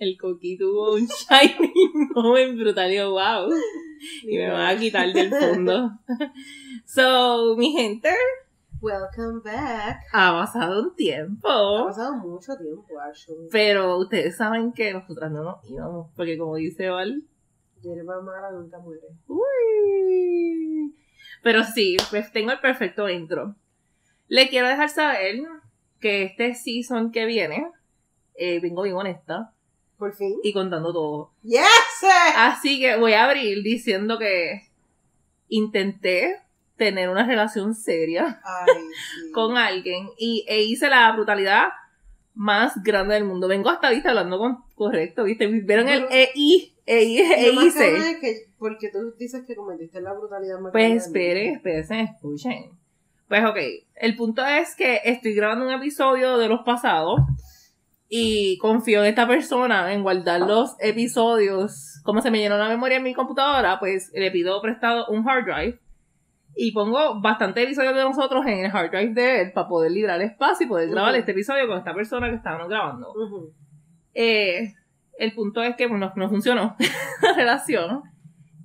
el coquí tuvo un shiny moment brutal y yo, wow. Y me van a quitar del fondo. So, mi gente, Welcome back. ha pasado un Ha tiempo. pasado mucho tiempo, actually. Pero ustedes saben que nosotras no nos íbamos. Porque como dice Val, Hierba mala nunca muere. Uy. Pero sí, pues tengo el perfecto intro. Le quiero dejar saber que este season que viene, eh, vengo bien honesta Por fin. y contando todo. ¡Yes! Así que voy a abrir diciendo que intenté tener una relación seria Ay, sí. con alguien y e hice la brutalidad más grande del mundo. Vengo hasta viste hablando con correcto, ¿viste? ¿Vieron el EI? EI, que porque tú dices que cometiste la brutalidad más Pues grande del espere, espérense, escuchen. Pues ok, el punto es que estoy grabando un episodio de los pasados y confío en esta persona en guardar los episodios. Como se me llenó la memoria en mi computadora, pues le pido prestado un hard drive y pongo bastantes episodios de nosotros en el hard drive de él para poder librar espacio y poder grabar este episodio con esta persona que estábamos grabando. Eh, el punto es que pues, no, no funcionó la relación.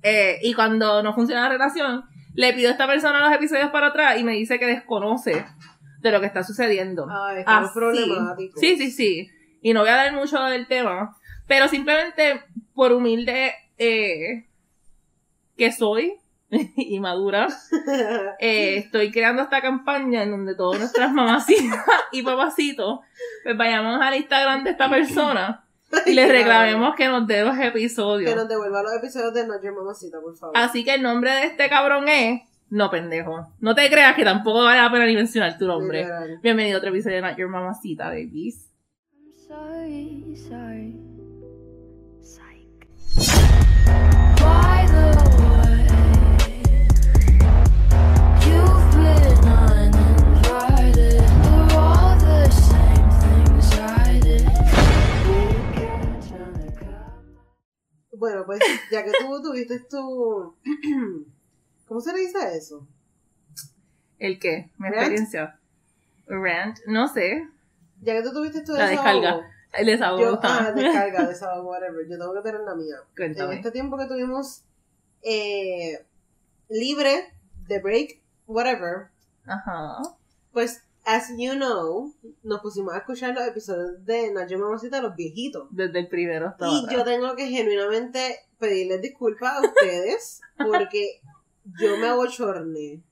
Eh, y cuando no funciona la relación, le pido a esta persona los episodios para atrás y me dice que desconoce de lo que está sucediendo. Ay, está Así. problemático. Sí, sí, sí. Y no voy a dar mucho del tema, pero simplemente por humilde eh, que soy y madura, eh, estoy creando esta campaña en donde todas nuestras mamacitas y papacitos pues vayamos al Instagram de esta persona y le reclamemos que nos dé los Que episodios. nos devuelva los episodios de Not Your Mamacita, por favor. Así que el nombre de este cabrón es... No, pendejo. No te creas que tampoco vale la pena ni mencionar tu nombre. Literal. Bienvenido a otro episodio de Not Your Mamacita, babies. I'm sorry, sorry. Psych. By the way, you've been uninvited. They're all the same things I did. We catch on the cup. Bueno, pues ya que tú tuviste tu... ¿Cómo se le dice eso? ¿El qué? ¿Mi Rant? experiencia? Rant. No sé. Ya que tú tuviste tu La desahogo, descarga. El desahogo. Yo, ah, descarga, desahogo, whatever. Yo tengo que tener la mía. En Cuéntame. este tiempo que tuvimos eh, libre, de break, whatever, Ajá. pues, as you know, nos pusimos a escuchar los episodios de Nacho Mamacita, los viejitos. Desde el primero hasta Y yo tengo que genuinamente pedirles disculpas a ustedes porque yo me abochorné.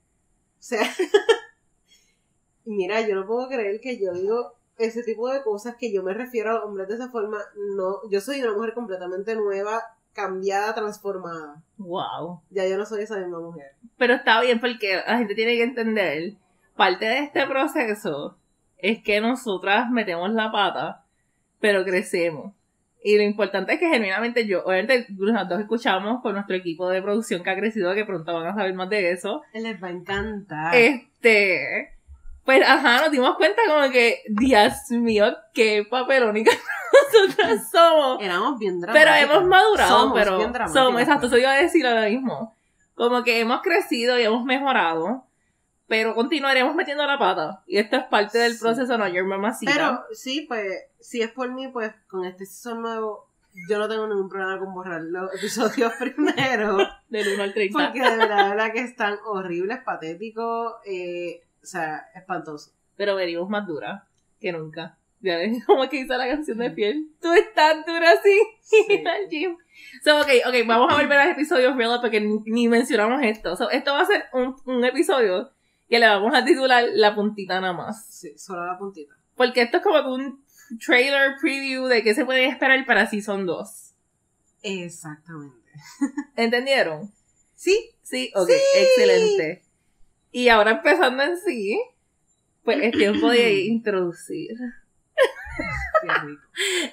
O sea, mira, yo no puedo creer que yo digo ese tipo de cosas que yo me refiero a los hombres de esa forma. No, yo soy una mujer completamente nueva, cambiada, transformada. Wow. Ya yo no soy esa misma mujer. Pero está bien porque la gente tiene que entender, parte de este proceso es que nosotras metemos la pata, pero crecemos. Y lo importante es que genuinamente yo, obviamente nosotros escuchamos con nuestro equipo de producción que ha crecido, que pronto van a saber más de eso. Les va a encantar. Este, pues ajá, nos dimos cuenta como que, Dios mío, qué papelónica nosotras somos. Éramos bien Pero dramáticas. hemos madurado, Somos pero bien somos, exacto, pues. eso iba a decir ahora mismo. Como que hemos crecido y hemos mejorado, pero continuaremos metiendo la pata. Y esto es parte del Sí. proceso, no, your mamacita. Pero sí, pues, si es por mí, pues con este season nuevo, yo no tengo ningún problema con borrar los episodios primero. Del 1 al 30. Porque de verdad, de verdad que están horribles, patéticos, eh, o sea, espantosos. Pero venimos más dura que nunca. Ya ves, como que hizo la canción de piel. Tú estás dura así. Sí. Al gym. So, ok, ok, vamos a volver a los episodios real porque ni, ni mencionamos esto. So, esto va a ser un, un episodio que le vamos a titular La puntita nada más. Sí, solo la puntita. Porque esto es como un trailer preview de qué se puede esperar para Season 2. Exactamente. ¿Entendieron? Sí, Sí, ok, Sí. excelente. Y ahora empezando en sí, pues es tiempo de introducir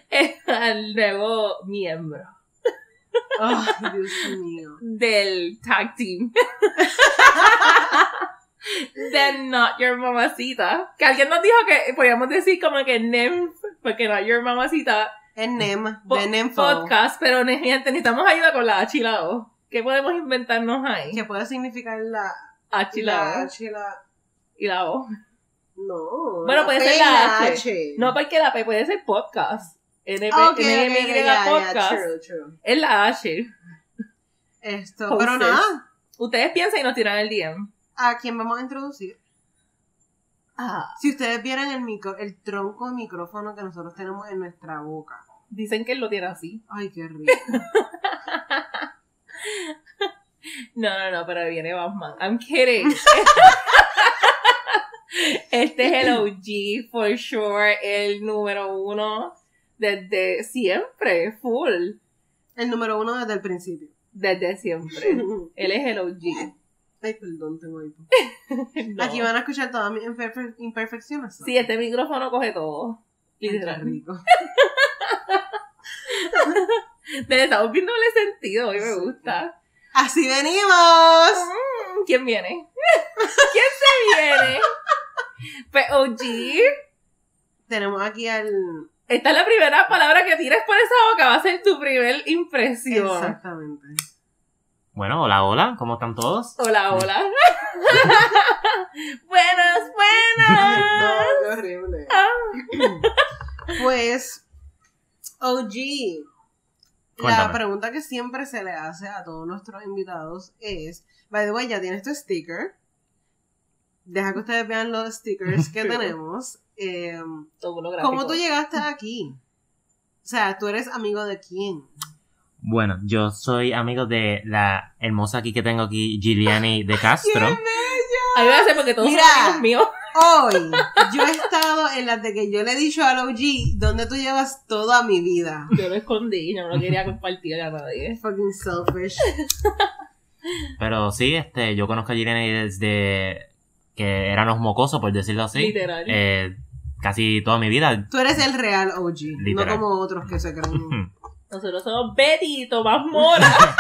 qué al nuevo miembro Ay, Dios mío. del tag team. de Not Your Mamacita. Que alguien nos dijo que podíamos decir como que NEM, porque Not Your Mamacita Es NEM, po- NEMFO. podcast, pero gente, necesitamos ayuda con la H y la O. ¿Qué podemos inventarnos ahí? Que puede significar la, H y la. H la... Y la O. No. Bueno, puede P ser la H. No, porque la P puede ser podcast. NMY ok, ya, ya, Podcast. true, true. Es la H. Esto, pero nada, Ustedes piensan y nos tiran el DM. ¿a quién vamos a introducir? Ah, Si ustedes vieran el micro, el tronco de micrófono que nosotros tenemos en nuestra boca. dicen que él lo tiene así. Ay, qué rico. No, no, no, pero viene Batman. I'm kidding. Este es el OG, for sure, el número uno desde siempre, full, El número uno desde el principio. desde siempre. Él es el OG. Ay, perdón, tengo hipo. No. Aquí van a escuchar todas mis imperfe- imperfecciones. Sí, este micrófono coge todo. Literal. rico. Le estamos viendo el sentido, hoy me gusta. Así venimos. Mm, ¿Quién viene? ¿Quién se viene? Pues OG, Tenemos aquí al. esta es la primera palabra que tiras por esa boca, va a ser tu primer impresión. Exactamente. Bueno, hola, hola, ¿cómo están todos? Hola, hola. buenas, buenas. No, qué horrible. Ah. Pues, OG. La pregunta que siempre se le hace a todos nuestros invitados es: By the way, ya tienes tu sticker. Deja que ustedes vean los stickers que tenemos. Eh. ¿Cómo tú llegaste aquí? O sea, ¿tú eres amigo de quién? Bueno, yo soy amigo de la hermosa aquí que tengo aquí, Giuliani de Castro. A mí me hace porque todos Mira. son amigos míos. Hoy, yo he estado en las de que yo le he dicho al OG, ¿dónde tú llevas toda mi vida? Yo lo escondí, yo no lo quería compartir a nadie. Fucking selfish. Pero sí, este, yo conozco a Giuliani desde que éramos mocosos, por decirlo así. Literal. Eh, casi toda mi vida. Tú eres el real OG, Literal. no como otros que se creen. Nosotros somos Betty y Tomás Mora.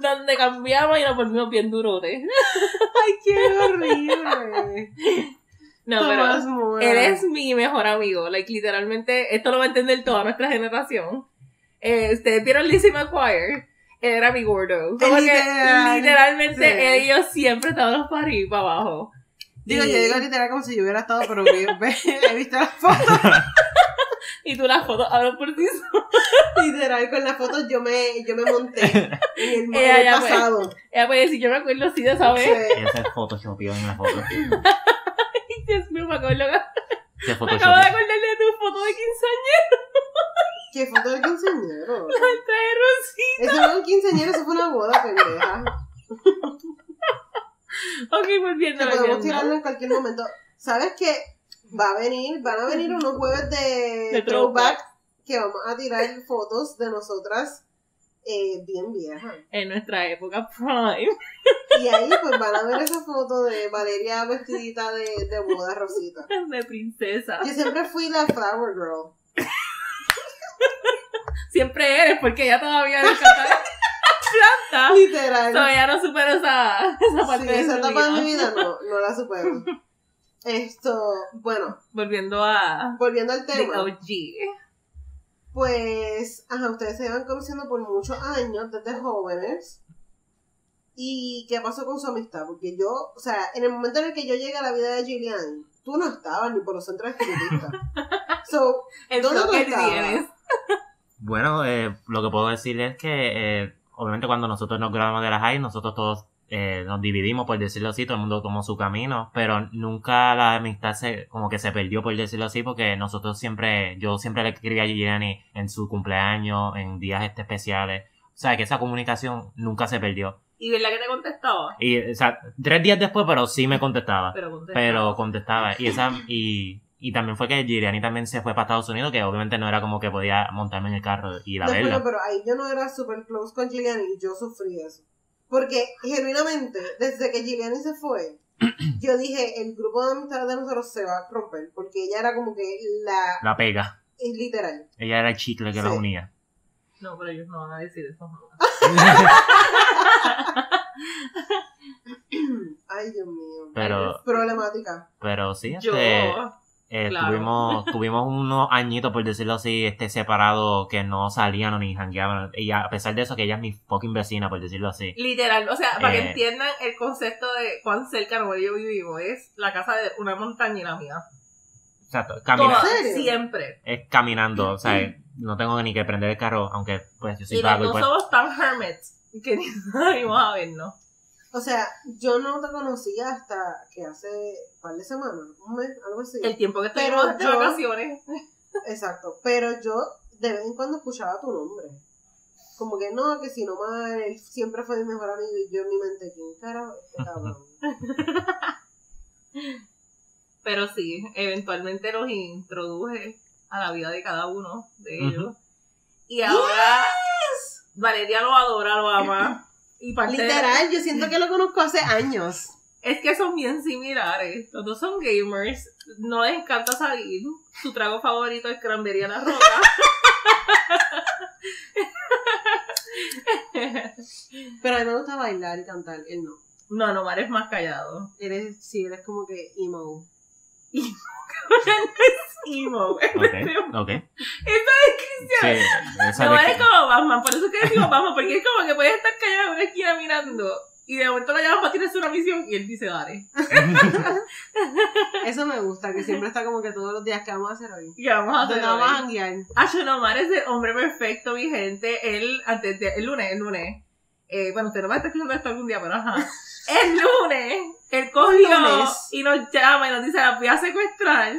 Donde cambiamos y nos volvimos bien durotes. ¡Ay, qué horrible! No, Tomás pero Mora. él es mi mejor amigo. Like, literalmente, esto lo va a entender toda nuestra generación. Eh, Ustedes vieron Lizzie McGuire. Él era mi gordo. Como que Literal. literalmente Sí. él y yo siempre estábamos para arriba y para abajo. Digo, Y- yo digo literal como si yo hubiera estado, pero he visto las fotos. Y tú las fotos hablan por ti. Literal, con las fotos yo me, yo me monté en el, Ella el pasado. Ella puede decir, yo me acuerdo así de esa vez. Sí. Ese photoshopeó en la foto. Ay, Dios mío, me acuerdo. Me acabo de photoshopeó. acordar de tu foto de quinceañero. ¿Qué foto del quinceañero? Trae Rosita. Eso no es un quinceañero, eso fue una boda, pendeja. Ok, volviendo. Que podemos tirarlo en cualquier momento. ¿Sabes qué? Va a venir, van a venir unos jueves de, De throwback throwback. que vamos a tirar fotos de nosotras eh, bien viejas. En nuestra época prime. Y ahí pues van a ver esa foto de Valeria vestidita de, de boda rosita. De princesa. Yo siempre fui la flower girl. Siempre eres, porque ella todavía le encanta planta. Literal. Todavía no supero esa, esa parte Sí, de esa etapa de mi vida. vida no, no la supero. Esto, bueno, Volviendo a volviendo al The tema. OG. Pues, ajá, ustedes se llevan conociendo por muchos años, desde jóvenes. ¿Y qué pasó con su amistad? Porque yo, o sea, en el momento en el que yo llegué a la vida de Gillian, tú no estabas ni por los centros espiritistas. So, ¿Dónde tú estabas? tienes. Bueno, eh, lo que puedo decir es que, eh, obviamente cuando nosotros nos graduamos de la high, nosotros todos eh, nos dividimos, por decirlo así, todo el mundo tomó su camino, pero nunca la amistad se, como que se perdió, por decirlo así, porque nosotros siempre, yo siempre le escribí a Giuliani en su cumpleaños, en días este especiales, o sea, que esa comunicación nunca se perdió. Y verdad que te contestaba. Y, o sea, tres días después, pero sí me contestaba. Pero contestaba. Pero contestaba. Y esa, y, y también fue que Giuliani también se fue para Estados Unidos, que obviamente no era como que podía montarme en el carro y ir a no, verla. pero, pero ahí yo no era super close con Gillian y yo sufrí eso. Porque, genuinamente, desde que Gillian se fue, yo dije, el grupo de amistades de nosotros se va a romper. Porque ella era como que la... La pega. Es literal. Ella era el chicle que Sí. la unía. No, pero ellos no van a decir eso. Ay, Dios mío. pero, Problemática. pero sí, Yo. Eh, claro. tuvimos, tuvimos unos añitos, por decirlo así, este separados que no salían ni jangueaban. Y a pesar de eso, que ella es mi fucking vecina, por decirlo así. Literal, o sea, para que Eh. entiendan el concepto de cuán cerca no yo vivimos, es la casa de una montaña y la mía. Exacto, serio? siempre. Es caminando, o sea, no tengo ni que prender el carro, aunque pues yo soy Y vago y no pues... somos tan hermits que ni salimos a vernos. O sea, yo no te conocía hasta que hace un par de semanas, un mes, algo así. El tiempo que Pero estuvimos de yo- vacaciones. Exacto. Pero yo de vez en cuando escuchaba tu nombre. Como que no, que si no mal, él siempre fue mi mejor amigo y yo en mi mente, ¿quién carajo es este cabrón? Pero sí, eventualmente los introduje a la vida de cada uno de ellos. Y ahora Valeria lo adora, lo ama. Y parte de- Literal, yo siento que lo conozco hace años. es que son bien similares. Los dos son gamers. No les encanta salir. Su trago favorito es cranberry a la roca. Pero a mí me gusta bailar y cantar, él no. no, no, Mar es más callado. Él es, sí, él es como que emo. Emo. Ok, ok. Esta Sí, esa No de- es como Batman, por eso es que decimos Batman, porque es como que puede estar callado en una esquina mirando y de momento lo llaman para tirarse una misión y él dice, dale. Eso me gusta, que siempre está como que todos los días que vamos a hacer hoy. Y vamos a hacer ¿Dónde vamos a hoy. janguear? Ashonomar es el hombre perfecto, mi gente. Él, antes de, el lunes, el lunes. Eh, bueno, usted no va a estar escuchando esto algún día, pero ajá. El lunes, él cogió lunes. y nos llama y nos dice, la voy a secuestrar.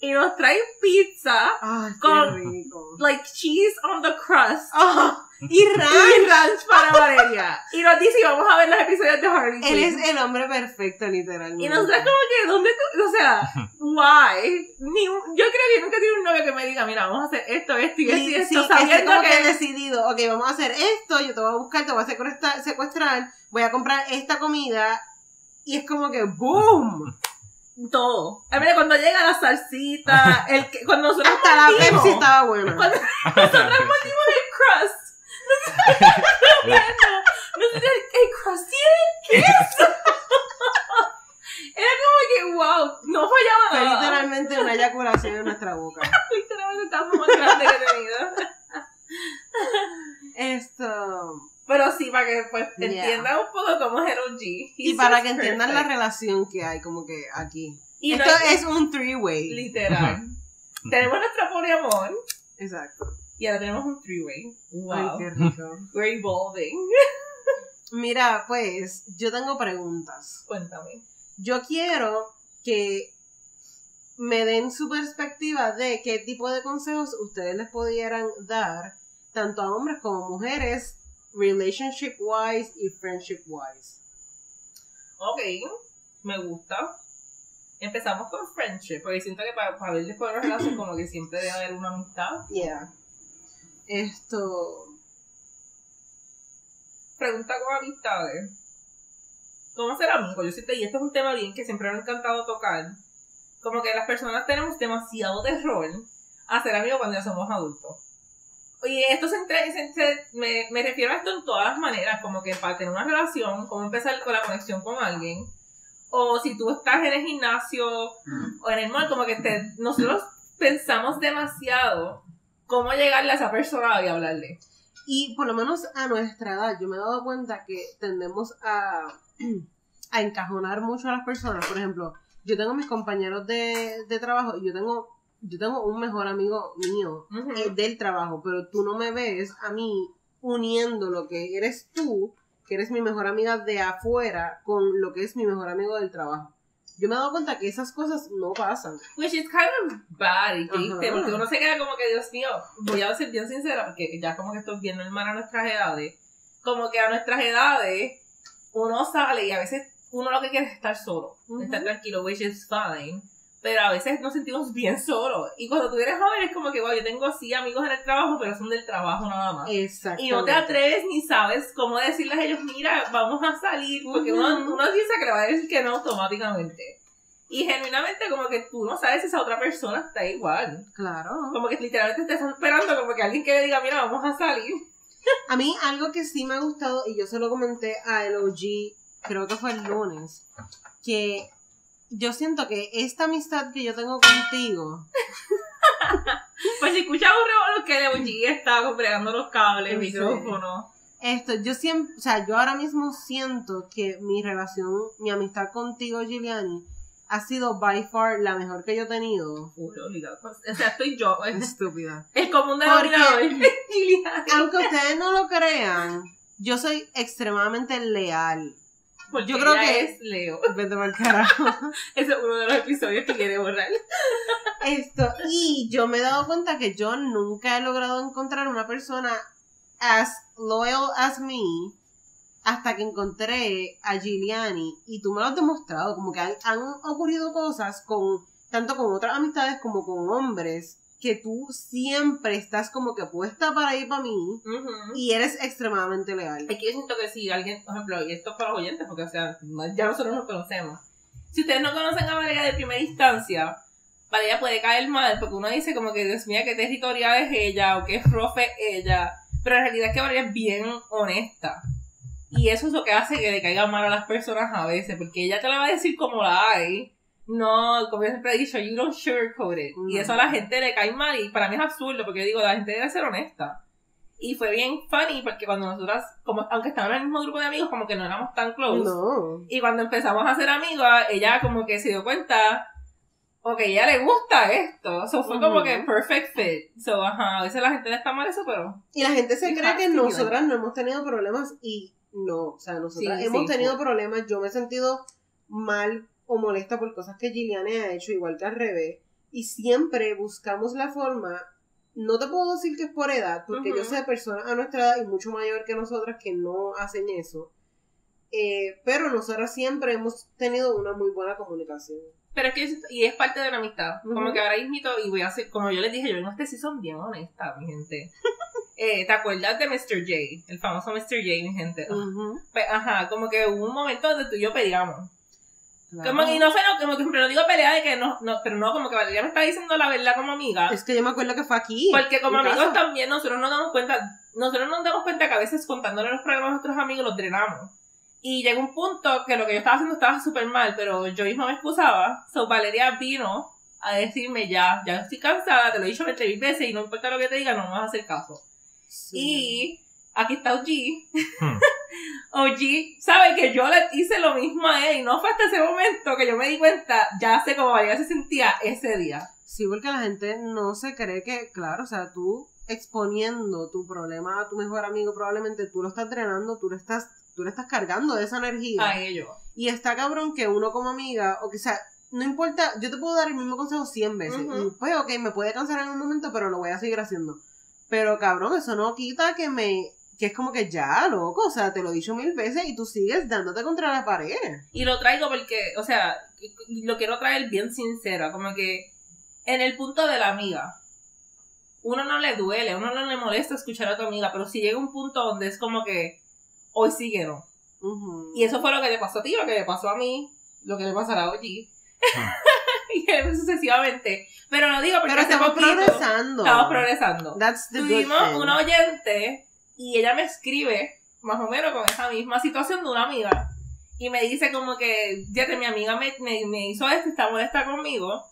Y nos trae pizza, Ay, Con- rico. like cheese on the crust. Ah, y Ran, Y ranch para Valeria. Y nos dice, y vamos a ver los episodios de Harley él es el hombre perfecto, literalmente. Y nosotros como que, ¿dónde tú? O sea, why? Ni un- yo creo que nunca tiene un novio que me diga, mira, vamos a hacer esto, esto y esto y esto, sí, sabiendo que... que decidido, ok, vamos a hacer esto, yo te voy a buscar, te voy a secuestrar, secuestrar, voy a comprar esta comida, y es como que ¡boom! Todo. A ver, cuando llega la salsita, el que, cuando nosotros Hasta la Pepsi estaba buena. Cuando nosotros mordimos el crust. Nosotros, nosotros, el crust tiene queso. Era como que, wow, no fallaba Fue nada. literalmente una eyaculación en nuestra boca. Literalmente estaba más grande que he tenido. Esto. Pero sí, para que pues Yeah. entiendan un poco cómo es el OG. Y para que entiendan la perfect. relación que hay, como que aquí. Y no Esto es un three-way. Literal. tenemos nuestro poliamor Exacto. Y ahora tenemos un three-way. Wow. Ay, qué rico. We're evolving. Mira, pues, yo tengo preguntas. Cuéntame. Yo quiero que me den su perspectiva de qué tipo de consejos ustedes les pudieran dar, tanto a hombres como mujeres, relationship wise y friendship wise. Ok, me gusta. Empezamos con friendship, porque siento que para, para ver después de una relación como que siempre debe haber una amistad. Yeah. Esto. Pregunta con amistades. ¿Cómo ser amigo? Yo siento, y esto es un tema bien que siempre me ha encantado tocar. Como que las personas tenemos demasiado terror a ser amigos cuando ya somos adultos. Oye, esto se, entre- se entre- me, me refiero a esto en todas las maneras, como que para tener una relación, cómo empezar con la conexión con alguien. O si tú estás en el gimnasio o en el mall, como que te- nosotros pensamos demasiado cómo llegarle a esa persona y hablarle. Y por lo menos a nuestra edad, yo me he dado cuenta que tendemos a, a encajonar mucho a las personas. Por ejemplo, yo tengo mis compañeros de, de trabajo y yo tengo, yo tengo un mejor amigo mío eh, del trabajo, pero tú no me ves a mí uniendo lo que eres tú, que eres mi mejor amiga de afuera, con lo que es mi mejor amigo del trabajo. Yo me he dado cuenta que esas cosas no pasan. Which is kind of bad y triste, porque uno se queda como que, Dios mío, voy a ser bien sincera, porque ya como que estoy bien normal a nuestras edades, como que a nuestras edades uno sale y a veces uno lo que quiere es estar solo, estar tranquilo, which is fine, pero a veces nos sentimos bien solos. Y cuando tú eres joven es como que, wow, yo tengo sí amigos en el trabajo, pero son del trabajo nada más. Exacto. Y no te atreves ni sabes cómo decirles a ellos, mira, vamos a salir, porque uno, Ujú. uno piensa que le va a decir que no automáticamente. Y genuinamente como que tú no sabes si esa otra persona está igual. Claro. Como que literalmente te estás esperando como que alguien que le diga, mira, vamos a salir. A mí algo que sí me ha gustado, y yo se lo comenté a el OG, creo que fue el lunes, que yo siento que esta amistad que yo tengo contigo, Pues si escuchas un revolver que de OG está bregando los cables, el micrófono. esto, yo siempre, o sea, yo ahora mismo siento que mi relación, mi amistad contigo, Giuliani, ha sido by far la mejor que yo he tenido. Uy, obligado. O sea, estoy yo. Es, Estúpida. es como un Porque- denominador. Aunque ustedes no lo crean, yo soy extremadamente leal. Porque Yo creo que- es Leo. Vete pa'l carajo. Ese es uno de los episodios que quiere borrar. Esto, y yo me he dado cuenta que yo nunca he logrado encontrar una persona as loyal as me hasta que encontré a Giuliani y tú me lo has demostrado, como que han, han ocurrido cosas con tanto con otras amistades como con hombres que tú siempre estás como que puesta para ir para mí y eres extremadamente leal. Que yo siento que si alguien, por ejemplo, y esto es para los oyentes, porque o sea, ya nosotros nos conocemos. Si ustedes no conocen a Valeria de primera instancia, Valeria puede caer mal, porque uno dice como que, Dios mío, qué territorial es ella, o qué profe es ella. Pero en realidad es que Valeria es bien honesta. Y eso es lo que hace que le caiga mal a las personas a veces, porque ella te la va a decir como la hay. No, como yo siempre he dicho, you don't sugarcoat it. Y eso a la gente le cae mal, y para mí es absurdo, porque yo digo, la gente debe ser honesta. Y fue bien funny porque cuando nosotras, como, aunque estábamos en el mismo grupo de amigos, como que no éramos tan close. No. Y cuando empezamos a ser amigas, ella como que se dio cuenta, ok, a ella le gusta esto. So fue como que perfect fit. So, ajá, a veces la gente le está mal eso, pero. Y la gente se cree que nosotras no hemos tenido problemas y no, o sea, nosotras Sí, hemos sí, tenido sí. problemas, yo me he sentido mal o molesta por cosas que Gilliane ha hecho, igual que al revés, y siempre buscamos la forma, no te puedo decir que es por edad, porque yo sé de personas a nuestra edad y mucho mayor que nosotras que no hacen eso, eh, pero nosotras siempre hemos tenido una muy buena comunicación. Pero es que yo y es parte de la amistad. Como que ahora mismito, y voy a hacer, como yo les dije, yo a este season bien honesta, mi gente. Eh, ¿Te acuerdas de Mr. J? El famoso Mr. J, mi gente. Ujú, Pues, ajá, como que hubo un momento donde tú y yo peleamos. Claro. Como, y no fue, no, como que siempre no digo pelea de que no, no, pero no, como que Valeria me está diciendo la verdad como amiga. Es que yo me acuerdo que fue aquí. Porque como amigos casa. también nosotros nos damos cuenta, nosotros nos damos cuenta que a veces contándole los problemas a nuestros amigos los drenamos. Y llegó un punto que lo que yo estaba haciendo estaba súper mal, pero yo misma me excusaba. So Valeria vino a decirme ya, ya estoy cansada, te lo he dicho 20 mil veces y no importa lo que te diga, no me vas a hacer caso. Sí. Y aquí está OG. Hmm. OG sabe que yo le hice lo mismo a él y no fue hasta ese momento que yo me di cuenta, ya sé cómo Valeria se sentía ese día. Sí, porque la gente no se cree que, claro, o sea, tú exponiendo tu problema a tu mejor amigo, probablemente tú lo estás drenando, tú lo estás, tú le estás cargando de esa energía. A ello. Y está cabrón que uno como amiga, o que sea, no importa, yo te puedo dar el mismo consejo 100 veces. Y pues, ok, me puede cansar en un momento, pero lo voy a seguir haciendo. Pero cabrón, eso no quita que me, que es como que ya, loco, o sea, te lo he dicho mil veces y tú sigues dándote contra la pared. Y lo traigo porque, o sea, lo quiero traer bien sincera, como que en el punto de la amiga, uno no le duele, uno no le molesta escuchar a tu amiga, pero si llega un punto donde es como que hoy sí que no. Y eso fue lo que le pasó a ti, lo que le pasó a mí, lo que le pasará a OG. Hmm. y sucesivamente. Pero lo digo porque Pero estamos poquito progresando. estamos progresando. That's the good Tuvimos thing. una oyente y ella me escribe más o menos con esa misma situación de una amiga. Y me dice como que, fíjate, mi amiga me, me, me hizo esto está molesta conmigo.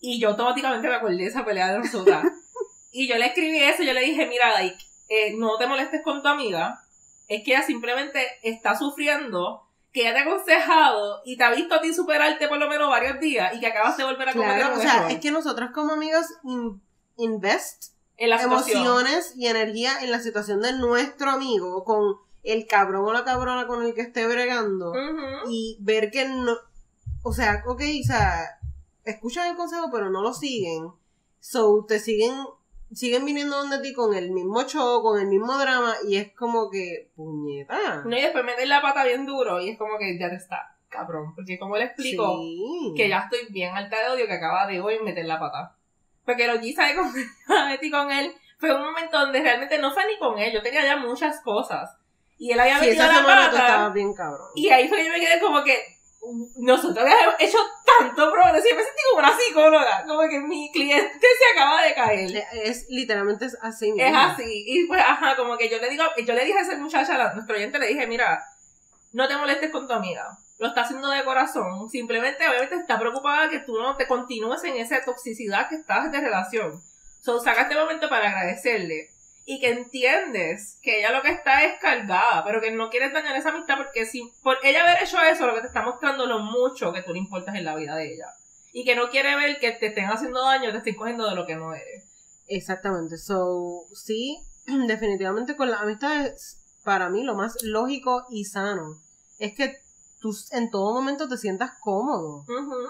Y yo automáticamente me acordé de esa pelea de nosotras. y yo le escribí eso, yo le dije, mira, like, eh, no te molestes con tu amiga. Es que ella simplemente está sufriendo, que ella te ha aconsejado y te ha visto a ti superarte por lo menos varios días y que acabas de volver a cometer Claro, o sea, error es que nosotras como amigas in- invest en la emociones y energía en la situación de nuestro amigo con el cabrón o la cabrona con el que esté bregando y ver que no, o sea, ok, o sea, escuchan el consejo pero no lo siguen, so te siguen, siguen viniendo donde ti con el mismo show, con el mismo drama y es como que, puñeta. No, y después meten la pata bien duro y es como que ya te está, cabrón. Porque como le explico Sí. que ya estoy bien alta de odio que acaba de hoy meter la pata. Porque lo G sabe con, metí con él. Fue un momento donde realmente no fue ni con él. Yo tenía ya muchas cosas. Y él había Sí, metido la pata. bien cabrón. Y ahí fue que yo me quedé como que nosotros habíamos hecho tanto progreso. Yo me sentí como una psicóloga. Como que mi cliente se acaba de caer. Es, literalmente es así Es mismo. así. Y pues, ajá, como que yo le digo, yo le dije a esa muchacha, a nuestro oyente, le dije, mira, no te molestes con tu amiga. Lo está haciendo de corazón. Simplemente, obviamente, está preocupada que tú no te continúes en esa toxicidad que estás de relación. So, saca este momento para agradecerle. y que entiendes que ella lo que está es cargada, pero que no quieres dañar esa amistad porque si por ella haber hecho eso, lo que te está mostrando lo mucho que tú le importas en la vida de ella. Y que no quiere ver que te estén haciendo daño, te estén cogiendo de lo que no eres. Exactamente. So, sí, definitivamente con las amistades, para mí lo más lógico y sano es que tú en todo momento te sientas cómodo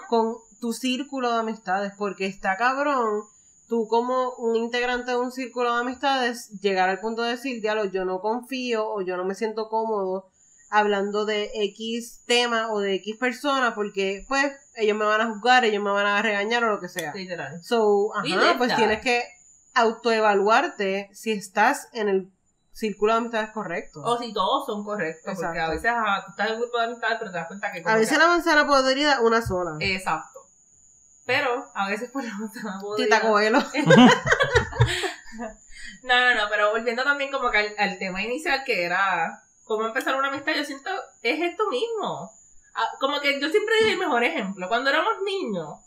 con tu círculo de amistades, porque está cabrón tú como un integrante de un círculo de amistades llegar al punto de decir, diablo, yo no confío o yo no me siento cómodo hablando de X tema o de X persona porque pues ellos me van a juzgar, ellos me van a regañar o lo que sea. Literal. So, ajá, pues tienes que autoevaluarte si estás en el círculo de amistades correcto. O si todos son correctos, porque a veces ajá, tú estás en un grupo de amistades, pero te das cuenta que... a veces que- la manzana podrida una sola. Exacto. Pero a veces por la manzana Tita podrida- Coelho. No, no, no, pero volviendo también como que al, al tema inicial que era cómo empezar una amistad, yo siento, es esto mismo. Ah, como que yo siempre doy el mejor ejemplo. Cuando éramos niños,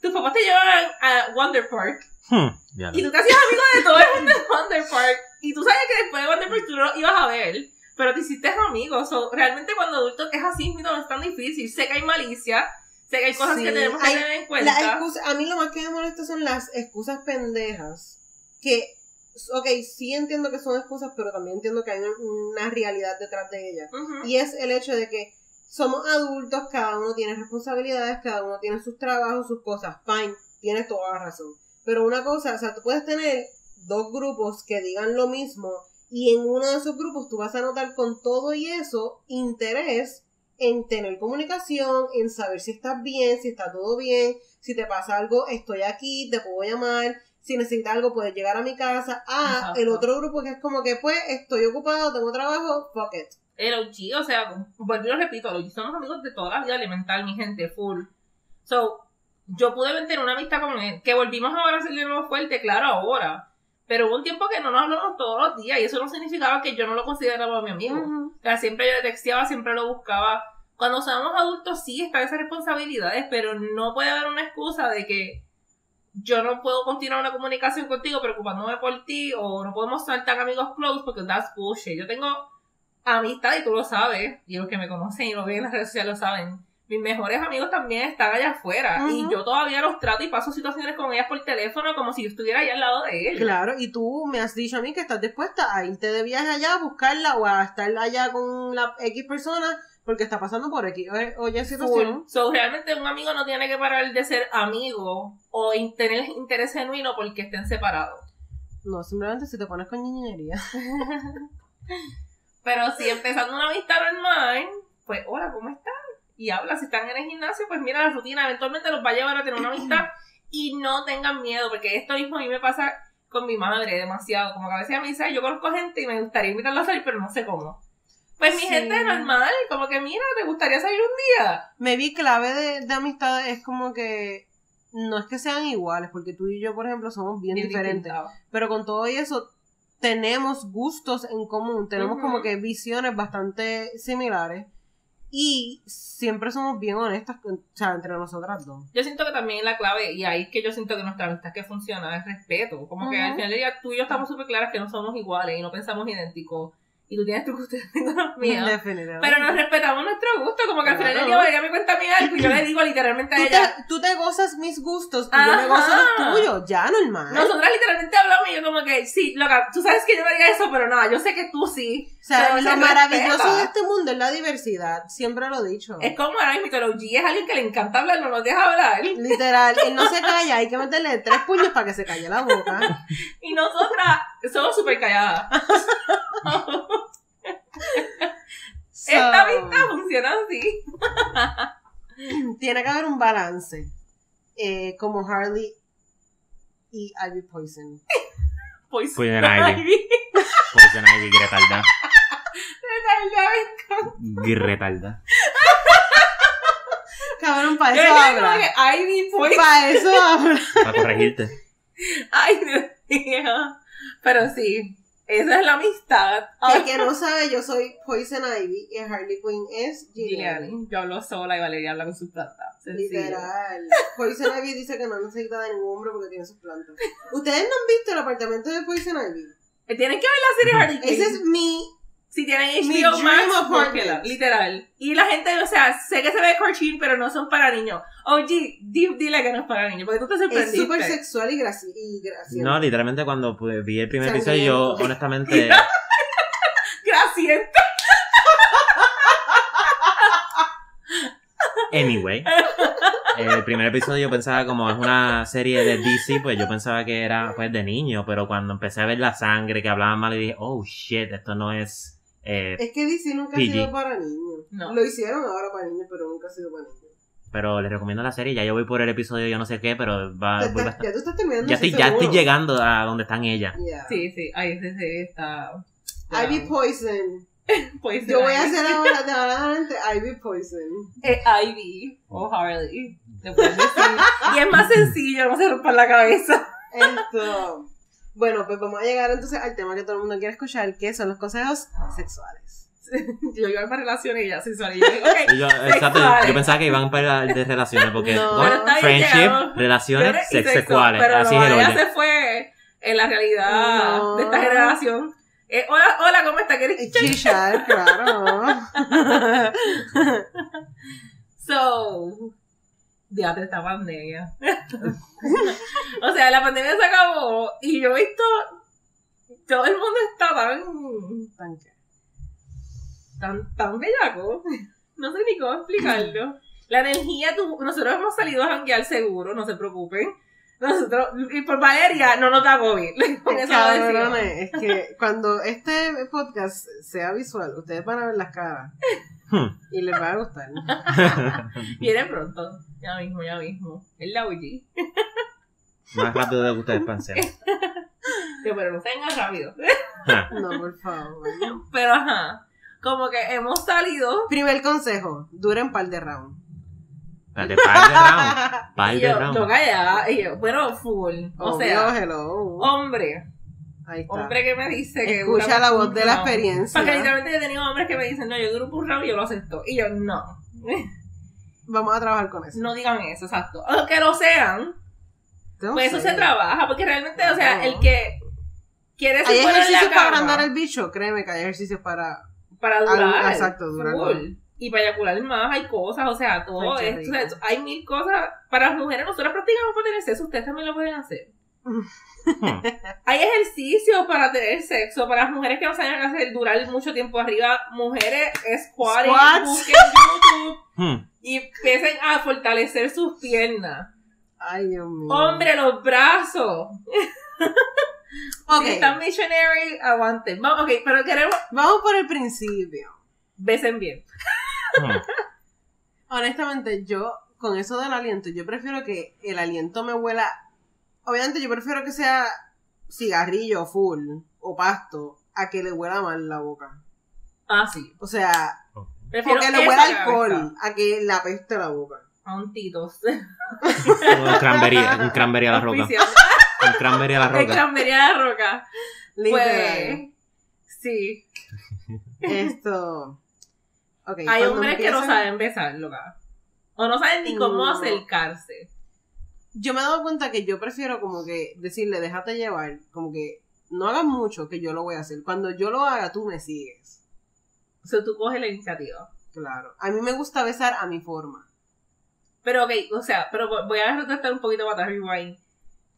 tus papás te llevaban a Wonder Park Hmm, ya y tú te hacías amigo de todo el mundo en Wonder Park y tú sabes que después de Wonder Park tú no lo ibas a ver, pero te hiciste amigo. So, realmente cuando adultos es así, mismo, no es tan difícil. Sé que hay malicia, sé que hay cosas Sí, que tenemos que hay- tener en La cuenta. excusa- a mí lo más que me molesta son las excusas pendejas. Que, ok, sí entiendo que son excusas, pero también entiendo que hay una, realidad detrás de ellas. Y es el hecho de que somos adultos, cada uno tiene responsabilidades, cada uno tiene sus trabajos, sus cosas. Fine, tienes toda la razón. Pero una cosa, o sea, tú puedes tener dos grupos que digan lo mismo y en uno de esos grupos tú vas a notar con todo y eso interés en tener comunicación, en saber si estás bien, si está todo bien, si te pasa algo, estoy aquí, te puedo llamar, si necesitas algo puedes llegar a mi casa. Ah, Exacto. el otro grupo que es como que pues estoy ocupado, tengo trabajo, fuck it. El OG, o sea, vuelvo y lo repito, los OG somos amigos de toda la vida elemental, mi gente, full. So, yo pude tener una amistad con él, que volvimos ahora a ser de nuevo fuerte, claro, ahora. Pero hubo un tiempo que no nos hablamos todos los días y eso no significaba que yo no lo consideraba mi amigo. Ujú. O sea, siempre yo le texteaba, siempre lo buscaba. Cuando somos adultos sí están esas responsabilidades, pero no puede haber una excusa de que yo no puedo continuar una comunicación contigo preocupándome por ti o no podemos ser tan amigos close porque that's bullshit. Yo tengo amistad y tú lo sabes, y los que me conocen y lo ven en las redes sociales lo saben. Mis mejores amigos también están allá afuera y yo todavía los trato y paso situaciones con ellas por teléfono como si yo estuviera allá al lado de él. Claro, y tú me has dicho a mí que estás dispuesta a irte de viaje allá a buscarla o a estar allá con la X persona porque está pasando por X o, o Y situación. So, realmente un amigo no tiene que parar de ser amigo o tener interés genuino porque estén separados. No, simplemente si te pones con ñiñería. Pero si empezando una amistad normal, pues hola, ¿cómo están? Y habla, si están en el gimnasio, pues mira la rutina, eventualmente los va a llevar a tener una amistad y no tengan miedo, porque esto mismo a mí me pasa con mi madre demasiado, como que a veces me dice, "Ay, yo conozco gente y me gustaría invitarla a salir, pero no sé cómo. Pues mi Sí. gente es normal, como que mira, ¿te gustaría salir un día? Me vi clave de, de amistades es como que no es que sean iguales, porque tú y yo, por ejemplo, somos bien, diferentes. distinta. Pero con todo y eso, tenemos gustos en común, tenemos como que visiones bastante similares. Y siempre somos bien honestas, o sea, entre nosotras dos. Yo siento que también la clave, y ahí es que yo siento que nuestra amistad que funciona, es respeto. Como que al final del día tú y yo estamos súper claras que no somos iguales y no pensamos idénticos. Y tú tienes tu gusto y yo tengo los míos. Pero nos respetamos nuestro gusto, como que al final del día ella me cuenta a mí algo y yo le digo literalmente a tú ella. te, tú te gozas mis gustos y yo me gozo los tuyos, ya normal. Nosotras literalmente hablamos y yo como que, sí, loca, tú sabes que yo no haría eso, pero no, yo sé que tú sí. o sea, lo se maravilloso respeta. de este mundo es la diversidad, siempre lo he dicho. Es como ahora mismo, es alguien que le encanta hablar, no nos deja hablar. Literal, él no se calla, hay que meterle tres puños para que se calle la boca. Y nosotras somos súper calladas. So, Esta amistad funciona así. tiene que haber un balance. eh, como Harley y Ivy Poison. Pues, Poison Ivy. Poison Ivy, Gretalda. Gretalda. Cabrón, para eso habla. que Ivy. Para eso habla. Para corregirte. Ay, Dios mío. Pero sí, esa es la amistad. El que no sabe, yo soy Poison Ivy y Harley Quinn es. Giuliani. Yo hablo sola y Valeria habla con sus plantas. Sencillo. Literal. Poison Ivy dice que no necesita de ningún hombre porque tiene sus plantas. ¿Ustedes no han visto el apartamento de Poison Ivy? Tienen que ver la serie Harley Quinn. Ese es mi. Si tienen HBO Max, búsquela, literal. Y la gente, o sea, sé que se ve cartoon, pero no son para niños. OG, di- dile que no es para niños, porque tú te Es sorprendiste. súper sexual y, graci y gracioso. No, literalmente cuando pues, vi el primer episodio, yo honestamente. Gracias. Anyway. El primer episodio yo pensaba como es una serie de DC, pues yo pensaba que era pues de niño, pero cuando empecé a ver la sangre que hablaban mal y dije, oh shit, esto no es eh, Es que DC nunca PG. ha sido para niños. No. Lo hicieron ahora para niños, pero nunca ha sido para niños. pero les recomiendo la serie, ya yo voy por el episodio yo no sé qué, pero va, Ya, tú estás terminando. ya estoy, ya estoy seguro. llegando a donde están ellas. Yeah. Sí, sí. Ay, ese serie está... Ivy Poison. Pues, Yo voy a hacer ahora de ahora adelante Ivy Poison. Eh, Ivy o Harley. Le puedes decir. y es más sencillo, no se rompan la cabeza. Esto. Bueno, pues vamos a llegar entonces al tema que todo el mundo quiere escuchar, que son los consejos sexuales. Yo iba para relaciones y ya sexual. Y yo digo, ok. Y yo, exacto, yo pensaba que iban para de relaciones, porque No. bueno, Pero está bien, friendship, llegamos. relaciones y sex- sexo, sexuales, Pero así no, es el ella se fue en la realidad No. de esta generación. Eh, hola, hola, ¿cómo está? ¿Quieres Chishar, claro. So, diatre esta pandemia. o sea, la pandemia se acabó y yo he visto todo el mundo está tan tan, tan bellaco. No sé ni cómo explicarlo. La energía, tu- nosotros hemos salido a janguear seguro, no se preocupen. Nosotros, y por Valeria, no nos da COVID. Con. Cabrones, es que cuando este podcast sea visual, ustedes van a ver las caras Hmm. y les va a gustar. Viene pronto. Ya mismo, ya mismo. Es la OG. Más rápido de ustedes pensen. Yo, pero no tengan rápido. No, por favor. Pero ajá. Como que hemos salido. Primer consejo, duren par de round. Espérate, par de round. Par Y de yo, round. yo callada. Y yo, bueno, full. O Obvio, sea, hello. hombre. Ahí está. Hombre que me dice que. Escucha la voz de la experiencia. Porque literalmente he tenido hombres que me dicen, no, yo duro un round y yo lo acepto. Y yo, no. Vamos a trabajar con eso. No digan eso, exacto. Aunque lo sean, No pues eso se trabaja. Porque realmente, o sea, el que quiere Hay se pone en ejercicios la para agrandar el bicho, créeme que hay ejercicios para. para Algo- durar. exacto, durar. Y para eyacular más hay cosas, o sea, todo Ay, esto. o sea, rico. hay mil cosas. Para las mujeres, nosotros practicamos para tener sexo, ustedes también lo pueden hacer. Hmm. Hay ejercicios para tener sexo, para las mujeres que no saben hacer durar mucho tiempo arriba, mujeres squatting, Squats. busquen YouTube Hmm. y empiecen a fortalecer sus piernas. Ay, Dios mío. Hombre, los brazos. Ok, Si están missionary, aguanten. Vamos, ok, pero queremos. vamos por el principio. Besen bien. Hmm. Honestamente, yo, con eso del aliento, yo prefiero que el aliento me huela. Obviamente, yo prefiero que sea cigarrillo full o pasto a que le huela mal la boca. Ah, sí. O sea, Prefiero porque le huela alcohol cabeza. a que le apeste la boca. A un titos. Un cranberry, un cranberry a la roca. Un cranberry a la El roca. cranberry a la roca. Literal. Pues, sí. Esto. Ok, Hay hombres que no saben besar, loca. O no saben ni cómo No. acercarse. Yo me he dado cuenta que yo prefiero como que decirle, déjate llevar, como que no hagas mucho que yo lo voy a hacer. Cuando yo lo haga, tú me sigues. O sea, tú coges la iniciativa. Claro. A mí me gusta besar a mi forma. Pero ok, o sea, pero voy a retratar un poquito para rewind.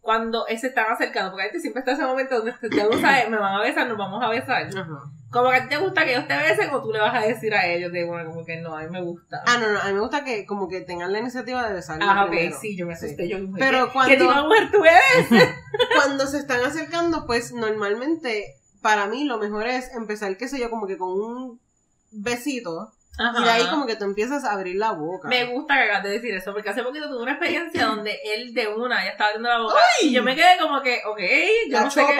Cuando se están acercando, porque a ti siempre está ese momento donde te te gusta, me van a besar, nos vamos a besar. Ajá. Como que a ti te gusta que ellos te besen o tú le vas a decir a ellos de, bueno, como que no, a mí me gusta. Ah, no, no, a mí me gusta que como que tengan la iniciativa de besar. Ah, ok, primero. sí, yo me asusté. Yo dije, Pero ¿qué- cuando- ¿Qué tipo de mujer tú eres? Cuando se están acercando, pues normalmente para mí lo mejor es empezar, qué sé yo, como que con un besito y de ahí como que tú empiezas a abrir la boca. Me gusta que acabas de decir eso, porque hace poquito tuve una experiencia donde él de una ya estaba abriendo la boca y yo me quedé como que, ok, yo la no sé qué-.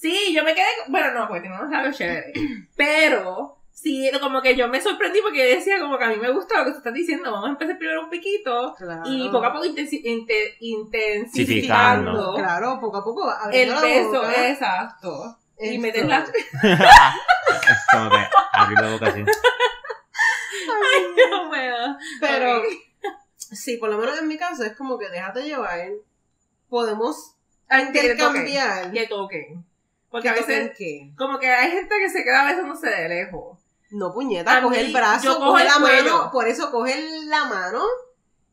Sí, yo me quedé, bueno, no, porque tiene unos labios chéveres, pero sí, como que yo me sorprendí porque yo decía como que a mí me gusta lo que tú estás diciendo, vamos a empezar primero un piquito Claro. y poco a poco intensi- inte- Intensificando. Claro, poco a poco. el beso, boca. exacto. Y Esto. meter la... Como que abrir la boca así. No puedo. Pero sí, por lo menos en mi caso es como que déjate llevar. Podemos Ay, que toquen, intercambiar. que toquen. Porque a ¿Que veces, qué? como que hay gente que se queda besándose de lejos. No, puñeta, A coge mí, el brazo, coge la cuello. mano, por eso coge la mano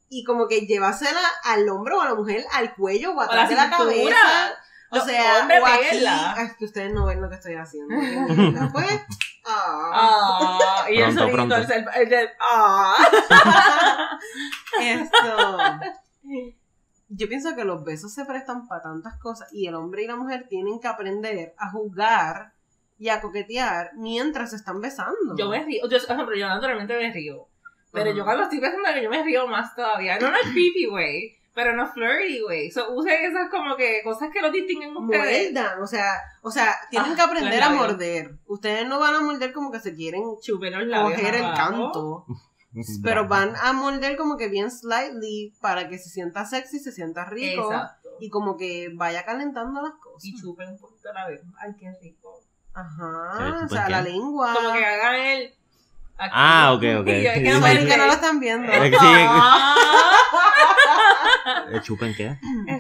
y como que llevásela al hombro o a la mujer al cuello o O la atrás de la cintura. cabeza. O sea, hombres, o aquí. Ay, es que ustedes no ven lo que estoy haciendo. Pues, ah. Y el Pronto, sonido, pronto. el, el, el del, ah. Esto. Yo pienso que los besos se prestan para tantas cosas y el hombre y la mujer tienen que aprender a jugar y a coquetear mientras se están besando. Yo me río, yo, por ejemplo, yo naturalmente me río. Pero yo cuando estoy pensando que yo me río más todavía. No en el creepy way, pero el flirty way. So, usen esas como que cosas que los distinguen ustedes. Muerdan, o sea, o sea, tienen Ah, que aprender a morder. Ustedes no van a morder como que se quieren Chupen los labios coger el canto, pero van a morder como que bien slightly para que se sienta sexy, se sienta rico Exacto. y como que vaya calentando las cosas. Y chupen un poquito la vez. Ay, qué rico. ¿Que Ajá, o sea, qué? la lengua. Como que hagan el. aquí. Ah, ok, ok. Y yo, es que Sí, no sí. Que no lo están viendo. Es que sí, Ah, ¿eh, ¿Chupen qué?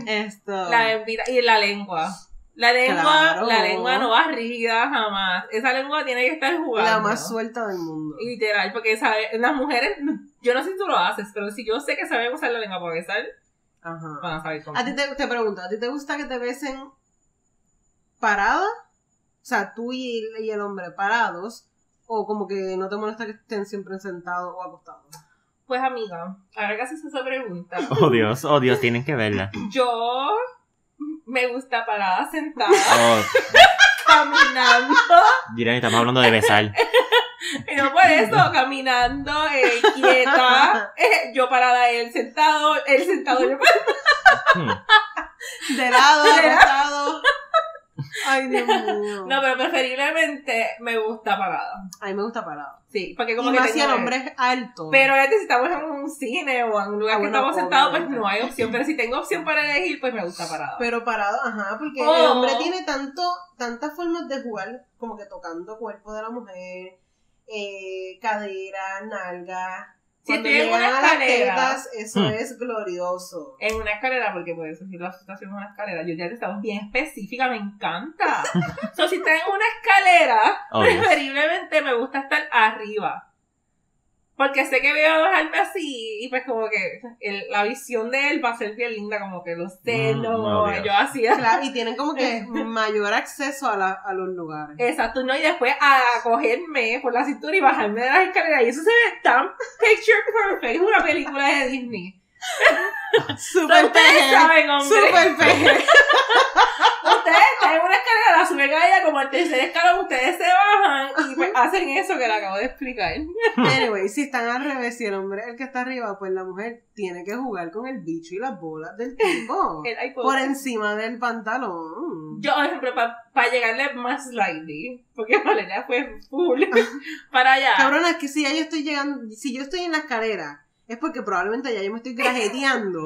Esto. la bebida y la lengua. La lengua, Claro. la lengua no va rígida jamás. Esa lengua tiene que estar jugando. la más suelta del mundo. Literal, porque sabe, las mujeres, yo no sé si tú lo haces, pero si yo sé que saben usar la lengua para besar, Ajá. van a saber cómo. A ti te, te pregunto, ¿a ti te gusta que te besen parada? O sea, tú y el, y el hombre parados. O como que no te molesta que estén siempre sentados o acostados. Pues amiga, ahora que haces esa pregunta, Oh Dios, oh Dios, tienen que verla. yo me gusta parada, sentada, Oh, caminando, dirán, estamos hablando de besar. no por eso, caminando, eh, quieta, eh, yo parada, él sentado, él sentado, yo Hmm. De lado, De lado. Ay, Dios mío. No, pero preferiblemente me gusta parada. A mí me gusta parado. Sí, porque como y que más si el hombre es alto. Pero es que si estamos en un cine o en un lugar Ah, que bueno, estamos sentados, pues no hay opción. Pero si tengo opción para elegir, pues me gusta parada. Pero parado, ajá, porque Oh. el hombre tiene tanto, tantas formas de jugar, como que tocando cuerpo de la mujer, eh, cadera, nalga. Si estoy en una escalera. tetas, eso Hmm. es glorioso. En una escalera, porque puede decir la situación en una escalera. Yo ya te estaba bien específica, me encanta. so, si estás en una escalera, Oh, preferiblemente me gusta estar arriba. Porque sé que voy a bajarme así y pues como que el- la visión de él va a ser bien linda, como que los celos, Mm, yo hacía. Claro, y tienen como que mayor acceso a, la- a los lugares. Exacto, ¿no? Y después a cogerme por la cintura y bajarme de las escaleras. Y eso se ve tan picture perfect. Es una película de Disney. Super Ustedes saben, hombre. Super peje. Ustedes están en una escalera, la suben a ella como el tercer escalón, ustedes se bajan y pues hacen eso que le acabo de explicar. Anyway, si están al revés, si el hombre es el que está arriba, pues la mujer tiene que jugar con el bicho y las bolas del tipo. Por encima del pantalón. Yo, por ejemplo, para llegarle más slightly, porque Valeria fue full para allá. Cabrona, es que si ya yo estoy llegando, si yo estoy en la escalera, es porque probablemente ya yo me estoy grajeteando.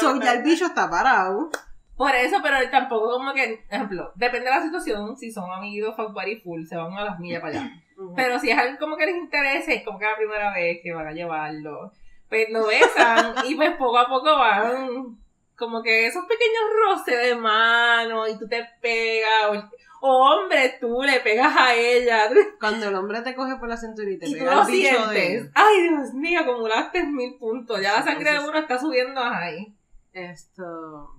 So, ya el bicho está parado. Por eso, pero tampoco como que, ejemplo, depende de la situación, si son amigos fuck buddy full, se van a las millas para allá. Pero si es algo como que les interesa, es como que la primera vez que van a llevarlo, pues lo besan y pues poco a poco van como que esos pequeños roces de mano y tú te pegas, o hombre, tú le pegas a ella Cuando el hombre te coge por la cinturita y te tú pega lo el bicho de Ay, Dios mío, acumulaste mil puntos. Ya la sangre de eso sí. uno está subiendo ahí. esto.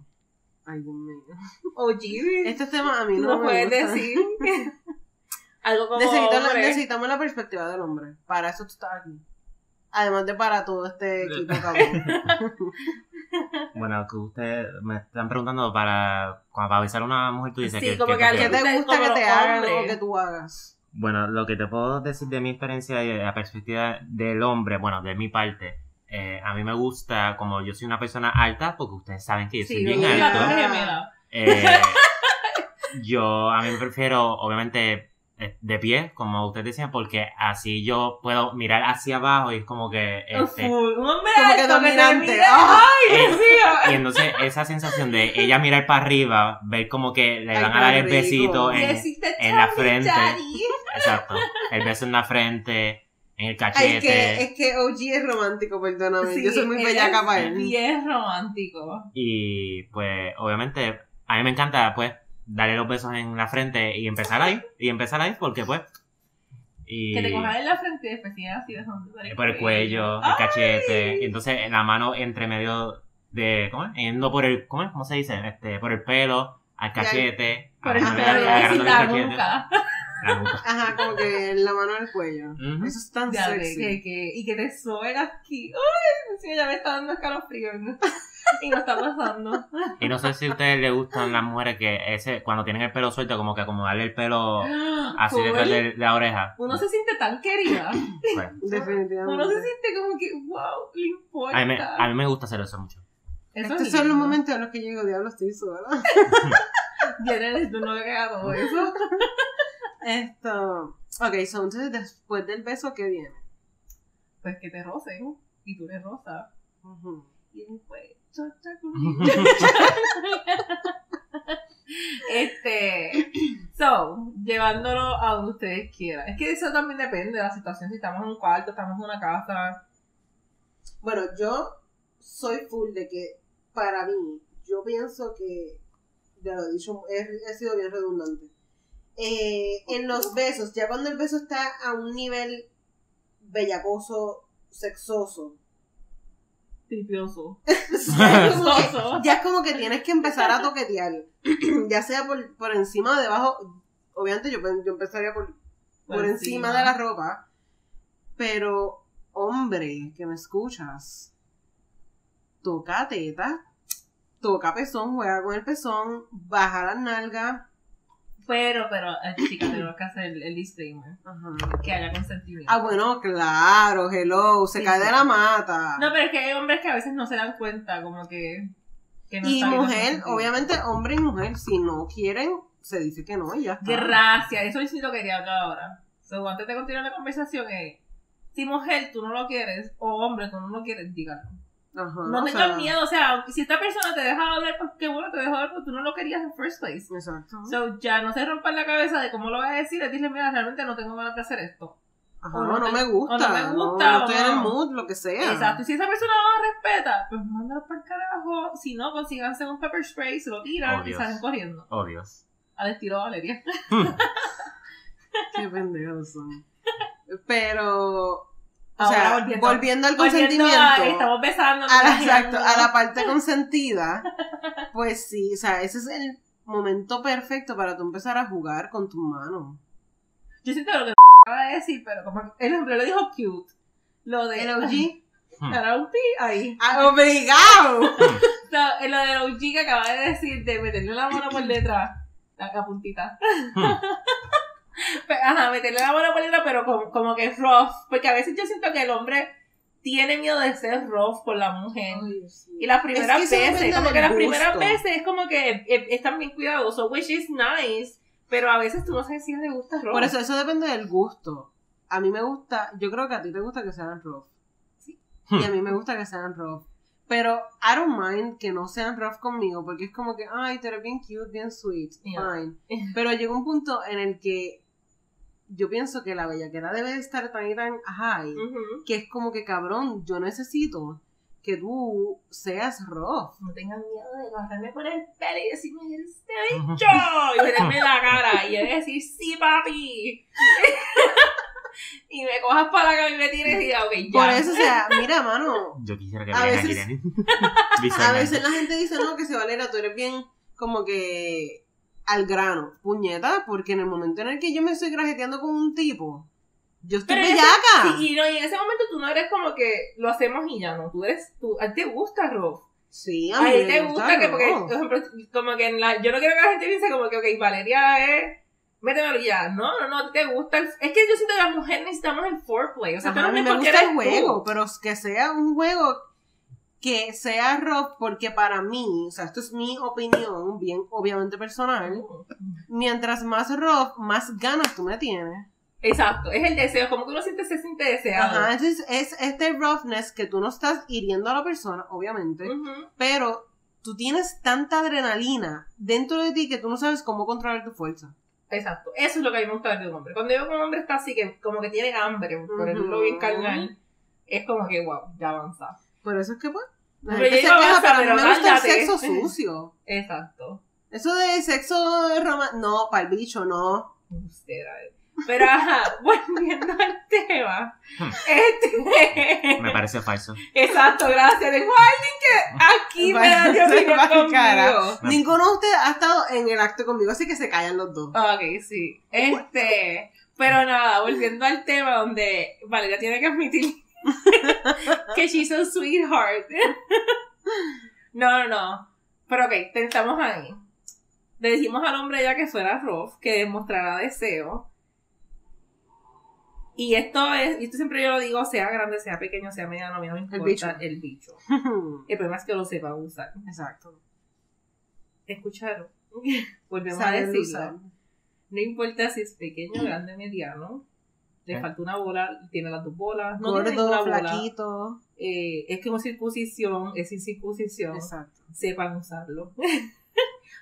Ay, Dios mío. Oye, Este tema a mí tú no no me puedes gusta. decir algo como hombre. necesitamos la perspectiva del hombre. Para eso tú estás aquí. Además de para todo este equipo cabrón. Bueno, que ustedes me están preguntando para, cuando para besar a una mujer, tú dices Sí, que, como que ¿Qué alguien- te gusta que te hagan o que tú hagas? Bueno, lo que te puedo decir de mi experiencia y de la perspectiva del hombre, bueno, de mi parte, eh, a mí me gusta, como yo soy una persona alta, porque ustedes saben que yo soy Sí, bien alto, eh, yo a mí me prefiero, obviamente, de pie, como ustedes decían, porque así yo puedo mirar hacia abajo y es como que... Este, hombre Como que alto que te dominante. mira. ¡Ay, Dios Eh, y entonces esa sensación de ella mirar para arriba, ver como que le Ay, van a dar el rico. besito Y en, la frente. Exacto. El beso en la frente, en el Ay, cachete. es que, es que OG es romántico, perdóname. Sí, yo soy muy bellaca es para él. Bien romántico. Y pues, obviamente, a mí me encanta, pues, darle los besos en la frente y empezar ahí. Y empezar ahí porque pues... Y Que te cojan en la frente y después así besando por el cuello, el ¡Ay! cachete. Y entonces en la mano entre medio de... ¿Cómo es? Yendo por el... ¿Cómo es? ¿Cómo se dice? Este, por el pelo, al cachete. Por el pelo, la nuca. Ajá, como que en la mano del cuello. Eso es tan Ya sexy. que, que, y que te soben aquí. ¡Ay! Sí, ya me está dando escalofrío. ¿no? y no está pasando. Y no sé si a ustedes les gustan las mujeres que ese cuando tienen el pelo suelto, como que acomodarle el pelo así detrás de, de la oreja. Uno se siente tan querida. Pues, Definitivamente. Uno se siente como que, wow, le importa. a, mí me, a mí me gusta hacer eso mucho. Eso Estos es son los momentos en los que yo digo, diablo, estoy sola. Ya necesito un novio que todo eso. Esto. Ok, so, entonces después del beso, ¿qué viene? Pues que te rocen. Y tú le rosas. Ujú. Y después. este, so, llevándolo a donde ustedes quieran. Es que eso también depende de la situación. Si estamos en un cuarto, estamos en una casa. Bueno, yo soy full de que para mí, yo pienso que, ya lo he dicho, he, he sido bien redundante. Eh, en los besos, ya cuando el beso está a un nivel bellacoso, sexoso, Tripioso. ya es como que- Sexoso. ya es como que tienes que empezar a toquetear, ya sea por, por encima o debajo, obviamente yo, yo empezaría por, por encima de la ropa, pero hombre, que me escuchas, toca teta, toca pezón, juega con el pezón, baja las nalgas, Pero, pero, eh, chica, tenemos que hacer el, el disclaimer. Ajá. Que haya consentimiento. Ah, bueno, claro, hello, se Sí, cae sí. de la mata. No, pero es que hay hombres que a veces no se dan cuenta, como que. que no y mujer, obviamente, hombre y mujer, si no quieren, se dice que no y ya está. Gracias, eso sí lo quería hablar ahora. So, antes de continuar la conversación, es. Si mujer tú no lo quieres, o hombre tú no lo quieres, dígalo. Ajá, No o tengas sea, miedo, o sea, si esta persona te deja hablar, pues qué bueno, te dejó hablar, porque tú no lo querías en first place. Exacto. So, ya no se rompan la cabeza de cómo lo vas a decir, es decirle, mira, realmente no tengo ganas de hacer esto. Ajá, o no, no te- me gusta. o no me no- gusta, No, estoy en el mood, lo que sea. Exacto, y si esa persona no lo respeta, pues mándalo para el carajo. Si no, consíganse un pepper spray, se lo tiran Oh, y salen corriendo. Oh, Dios. Al estilo Valeria. Qué pendejos son. Pero, o sea, volviendo- volviendo, al Volviendo consentimiento. a- estamos besando. a la, exacto, a la parte consentida, pues sí, o sea, ese es el momento perfecto para tú empezar a jugar con tus manos. Yo siento lo que acaba de decir, pero como el hombre lo dijo cute. Lo de. El OG, Era un pi ahí. ¡ah, obligado. No, lo del OG que acaba de decir de meterle la mano por detrás. La, la puntita. Pe- Ajá, meterle la mano por detrás, pero como, como que rough. Porque a veces yo siento que el hombre tiene miedo de ser rough con la mujer. Y las primeras Es que eso veces, como que las primeras veces es como que eh, están bien cuidadosos, which is nice, pero a veces tú no sabes si le gusta rough. Por eso, eso depende del gusto. A mí me gusta, yo creo que a ti te gusta que sean rough. Sí. Y a mí me gusta que sean rough. Pero I don't mind que no sean rough conmigo, porque es como que, ay, tú eres bien cute, bien sweet, Yeah. fine. Pero llega un punto en el que yo pienso que la bellaquera debe estar tan y tan high, Ujú. que es como que, cabrón, yo necesito que tú seas rough. No tengan miedo de agarrarme por el pelo y decirme, eres este bicho, y meterme la cara, y yo decir, sí, papi. y me cojas para acá y me tires y diga, ok, ya. Por eso, o sea, mira, mano, Yo quisiera que A veces- A veces la gente dice, no, que se Valera, tú eres bien como que al grano. Puñeta, porque en el momento en el que yo me estoy grajeteando con un tipo, yo estoy Pero ese- bellaca. Sí, y, no, y en ese momento tú no eres como que lo hacemos y ya no. Tú eres, tú, a ti te gusta rough. Sí, a A mí ti me te gusta que, porque, por ejemplo, como que en la, yo no quiero que la gente piense como que, ok, Valeria es, métemelo ya. No, no, no, a ti te gusta. el- es que yo siento que las mujeres necesitamos el foreplay. O sea, Ajá, a mí me gusta el juego, tú. pero que sea un juego que sea rough, porque para mí, o sea, esto es mi opinión, bien obviamente personal, mientras más rough, más ganas tú me tienes. Exacto, es el deseo, como que uno siente, se siente deseado. Ajá, entonces es este roughness que tú no estás hiriendo a la persona, obviamente, pero tú tienes tanta adrenalina dentro de ti que tú no sabes cómo controlar tu fuerza. Exacto, eso es lo que a mí me gusta ver de un hombre. Cuando yo veo que un hombre está así, que como que tiene hambre, por decirlo bien Ujú. carnal, es como que, wow, ya avanza. Por eso es que, pues, la Pero gente yo se digo, queja, avanza, pero a mí pero me gusta el sexo sucio. Exacto. Eso de sexo romántico. No, para el bicho, no. Usted, a ver. Pero ajá, volviendo al tema. Hmm. Este. Me parece falso. Exacto, gracias. Tengo a alguien que aquí me da de vaya, conmigo. cara. Ninguno de ustedes ha estado en el acto conmigo, así que se callan los dos. Ok, sí. Este. Pero nada, volviendo al tema donde Valeria tiene que admitir que she's a sweetheart. No, no, no. Pero ok, pensamos ahí. Le dijimos al hombre ya que fuera rough, que demostrara deseo. Y esto es, y esto siempre yo lo digo, sea grande, sea pequeño, sea mediano, a mí no me importa bicho. el bicho. El problema es que lo sepa usar. Exacto. ¿Escucharon? Volvemos a decirlo. No importa si es pequeño, grande, mediano. Le Eh. falta una bola, tiene las dos bolas. No tiene Gordo, ninguna bola. flaquito. Eh, es como circuncisión, es sin circuncisión. Exacto. Sepan usarlo.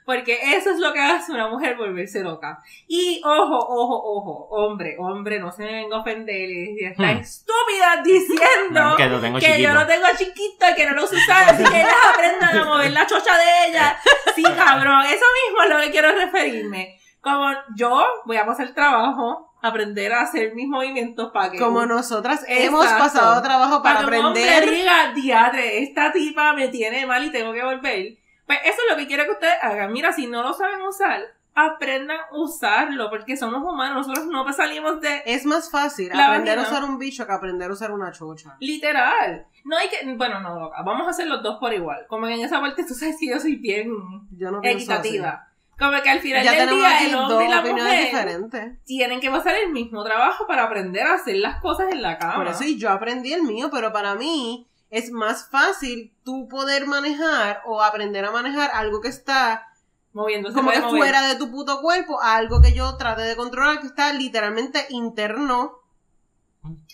Porque eso es lo que hace una mujer volverse loca. Y ojo, ojo, ojo, hombre, hombre, no se me venga a ofender y está Hmm. estúpida diciendo Que lo tengo que chiquito. yo lo tengo chiquito y que no lo uso usar, así que ellas aprendan a mover la chocha de ella. Sí, cabrón, eso mismo es lo que quiero referirme. Como yo voy a pasar trabajo, aprender a hacer mis movimientos para que Como nosotras hemos Exacto. pasado trabajo para, para que aprender. diga, diadre, esta tipa me tiene mal y tengo que volver. Pues eso es lo que quiero que ustedes hagan. Mira, si no lo saben usar, aprendan a usarlo, porque somos humanos, nosotros no salimos de Es más fácil aprender a vagina. usar un bicho que aprender a usar una chocha. literal. No hay que, bueno, no, loca, vamos a hacer los dos por igual. Como que en esa parte tú sabes que yo soy bien Yo no equitativa. Como que al final Ya del día aquí el dos hombre y la mujer diferentes. tienen que pasar el mismo trabajo para aprender a hacer las cosas en la cama. Por eso y yo aprendí el mío, pero para mí es más fácil tú poder manejar o aprender a manejar algo que está moviéndose como que mover. fuera de tu puto cuerpo a algo que yo trate de controlar que está literalmente interno.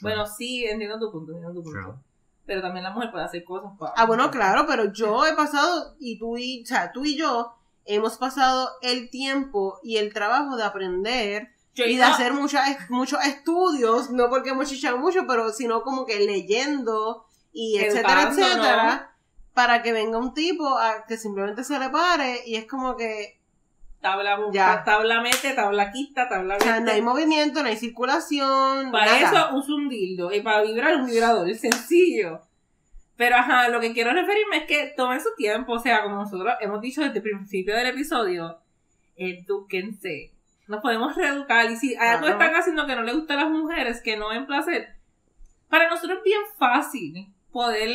Bueno, sí, entiendo tu punto, entiendo tu punto. Pero también la mujer puede hacer cosas para... Ah, bueno, claro, pero yo he pasado y tú y, o sea, tú y yo hemos pasado el tiempo y el trabajo de aprender Yo y de hacer muchas, muchos estudios, no porque hemos chichado mucho, pero sino como que leyendo y etcétera, etcétera, para que venga un tipo a que simplemente se le pare y es como que, Tabla, Ya. tabla mete, tabla quita, tabla o sea, mete. no hay movimiento, no hay circulación, Para nada. eso uso un dildo y para vibrar un vibrador, es sencillo. Pero ajá, lo que quiero referirme es que tomen su tiempo, o sea, como nosotros hemos dicho desde el principio del episodio, edúquense. Nos podemos reeducar y si algo Claro. están haciendo que no le gusta a las mujeres, que no ven placer, para nosotros es bien fácil poder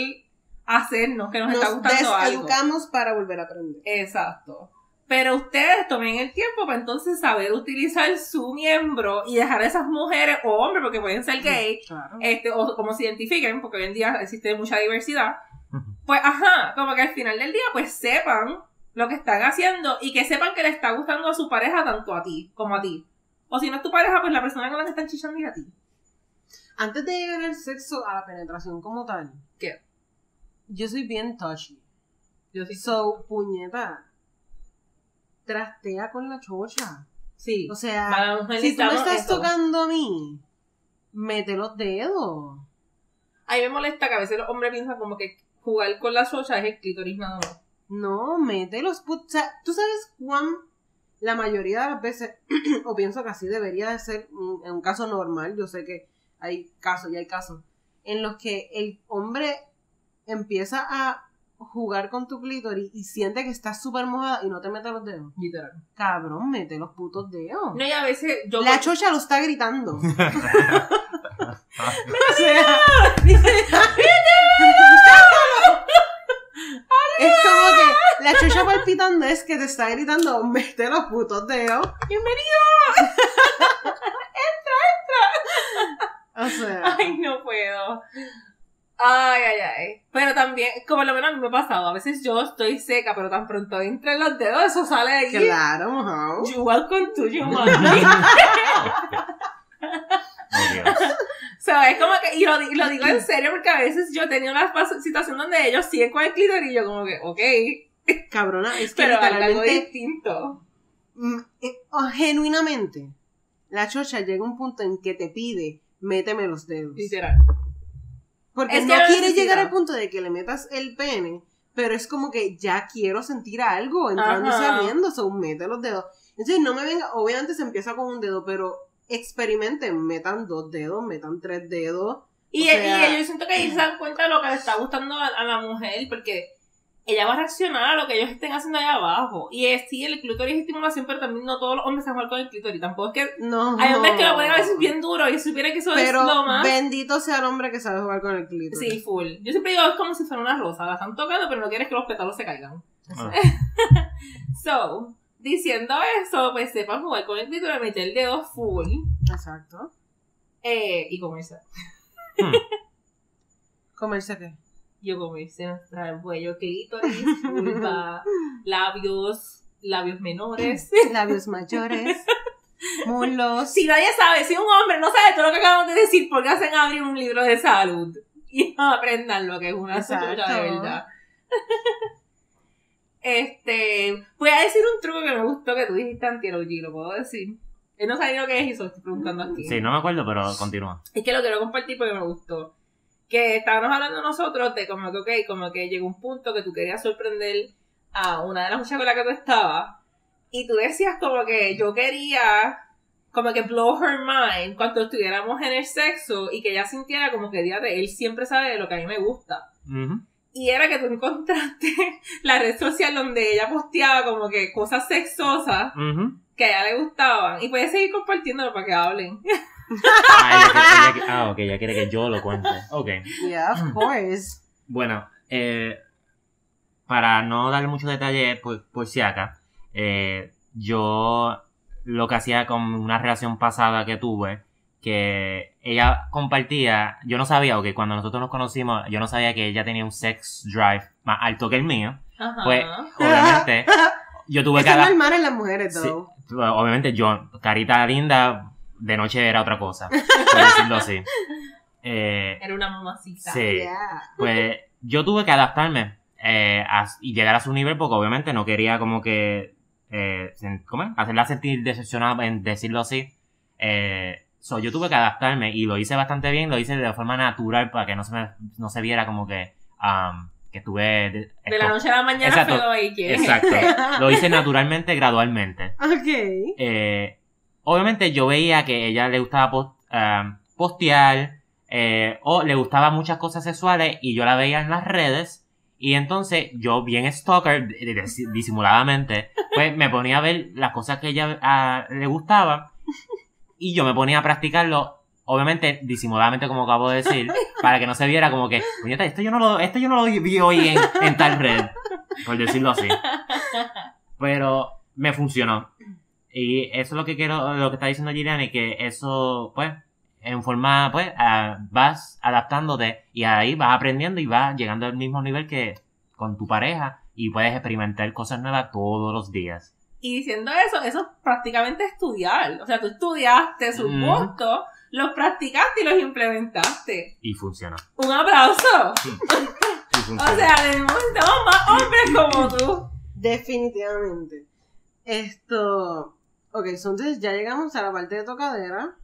hacernos que nos, está Nos gustando algo. deseducamos para volver a aprender. Exacto. Pero ustedes tomen el tiempo para entonces saber utilizar su miembro y dejar a esas mujeres o hombres, porque pueden ser gay, Claro. este, o como se identifiquen, porque hoy en día existe mucha diversidad. Pues, ajá, como que al final del día, pues sepan lo que están haciendo y que sepan que le está gustando a su pareja tanto a ti como a ti. O si no es tu pareja, pues la persona con la que están chichando es a ti. Antes de llegar al sexo, a la penetración como tal. ¿Qué? Yo soy bien touchy. Yo sí. So, puñeta. Trastea con la chocha. Sí. O sea, si tú me estás eso. tocando a mí, mete los dedos. A mí me molesta que a veces los hombres piensan como que jugar con la socha es el clítoris nada más. No, mete los O sea, tú sabes cuán la mayoría de las veces, o pienso que así debería de ser en un caso normal, yo sé que hay casos y hay casos, en los que el hombre empieza a jugar con tu clítoris y siente que estás súper mojada y no te mete los dedos. Literal. Cabrón, mete los putos dedos. No, y a veces yo. La chocha lo está gritando. o sea, dice, es como que la chocha palpitando es que te está gritando, mete los putos dedos. ¡Bienvenido! O sea, Ay, no puedo. Ay, ay, ay. Pero también, como lo menos a mí me ha pasado, a veces yo estoy seca, pero tan pronto entre los dedos, eso sale ahí. claro, mojado. You welcome to you. Oh, Dios. So, es como que, y lo, di- lo digo en serio porque a veces yo tenía una pas- situación donde ellos siguen con el clítoris y yo como que, ok, Cabrona, es que pero algo distinto. mm, eh, oh, genuinamente, la chocha llega a un punto en que te pide, méteme los dedos. Literal. Porque Es no quiere llegar al punto de que le metas el pene pero es como que ya quiero sentir algo entrando y saliendo, so mete los dedos. Entonces no me venga, obviamente se empieza con un dedo, pero experimenten, metan dos dedos, metan tres dedos. Y, O sea- y yo siento que ellos se dan cuenta de lo que le está gustando a, a la mujer, porque ella va a reaccionar a lo que ellos estén haciendo allá abajo. Y es sí, el clítoris es estimulación, pero también no todos los hombres se jugar con el clítoris. Tampoco es que No. hay hombres que lo ponen a veces bien duro y supiera que eso Pero es lo más. bendito sea el hombre que sabe jugar con el clítoris. Sí, full. Yo siempre digo, es como si fuera una rosa. La están tocando, pero no quieres que los pétalos se caigan. Ah. So, diciendo eso, pues sepan jugar con el clítoris, meter el dedo full Exacto. eh, y comerse. Hmm. ¿Comerse qué? Yo comerse nuestra cuello, clítoris, vulva, labios, labios menores. Labios mayores, mulos. Si nadie sabe, si un hombre no sabe todo lo que acabamos de decir, ¿por qué hacen abrir un libro de salud? Y aprendan lo que es una suya de verdad. Este, voy a decir un truco que me gustó que tú dijiste OG, lo puedo decir. Él no sabe ni lo que es y se lo estoy preguntando aquí. Sí, no me acuerdo, pero continúa. Es que lo quiero compartir porque me gustó. Que estábamos hablando nosotros de como que, ok, como que llegó un punto que tú querías sorprender a una de las muchachas con la que tú estabas. Y tú decías como que yo quería como que blow her mind cuando estuviéramos en el sexo y que ella sintiera como que, de él siempre sabe de lo que a mí me gusta. Ujú. Y era que tú encontraste la red social donde ella posteaba como que cosas sexosas que a ella le gustaban. Y puedes seguir compartiéndolo para que hablen. Ah, ella ella ah, ok, ya quiere que yo lo cuente. Ok. Yeah, of course. Bueno, eh, para no darle mucho detalle por, por si acá, eh, yo lo que hacía con una relación pasada que tuve, que ella compartía, yo no sabía, ok, cuando nosotros nos conocimos, yo no sabía que ella tenía un sex drive más alto que el mío, Ajá. pues obviamente yo tuve que es normal en las mujeres, Sí, though. obviamente yo, carita linda, de noche era otra cosa, por decirlo así. Eh, Era una mamacita. sí Yeah. pues yo tuve que adaptarme eh, a- y llegar a su nivel porque obviamente no quería como que eh, ¿cómo es? hacerla sentir decepcionada en decirlo así eh, so, yo tuve que adaptarme y lo hice bastante bien lo hice de forma natural para que no se me, no se viera como que um, que estuve de, De la noche a la mañana Exacto. exacto lo hice naturalmente gradualmente Ok. eh, obviamente yo veía que a ella le gustaba post- ah, postear eh, o le gustaban muchas cosas sexuales y yo la veía en las redes. Y entonces yo bien stalker disimuladamente pues me ponía a ver las cosas que a ella ah, le gustaban y yo me ponía a practicarlo obviamente disimuladamente como acabo de decir para que no se viera como que "Puñeta, esto yo no lo esto yo no lo vi hoy en, en tal red por decirlo así. Pero me funcionó y eso es lo que quiero, lo que está diciendo Gillian, y que eso, pues, en forma, pues, vas adaptándote y ahí vas aprendiendo y vas llegando al mismo nivel que con tu pareja y puedes experimentar cosas nuevas todos los días. Y diciendo eso, eso es prácticamente estudiar. O sea, tú estudiaste sus gustos, los practicaste y los implementaste. Y funcionó. Un aplauso. O sea, necesitamos más hombres como tú. Definitivamente. Esto. Ok, entonces ya llegamos a la parte de tocadera.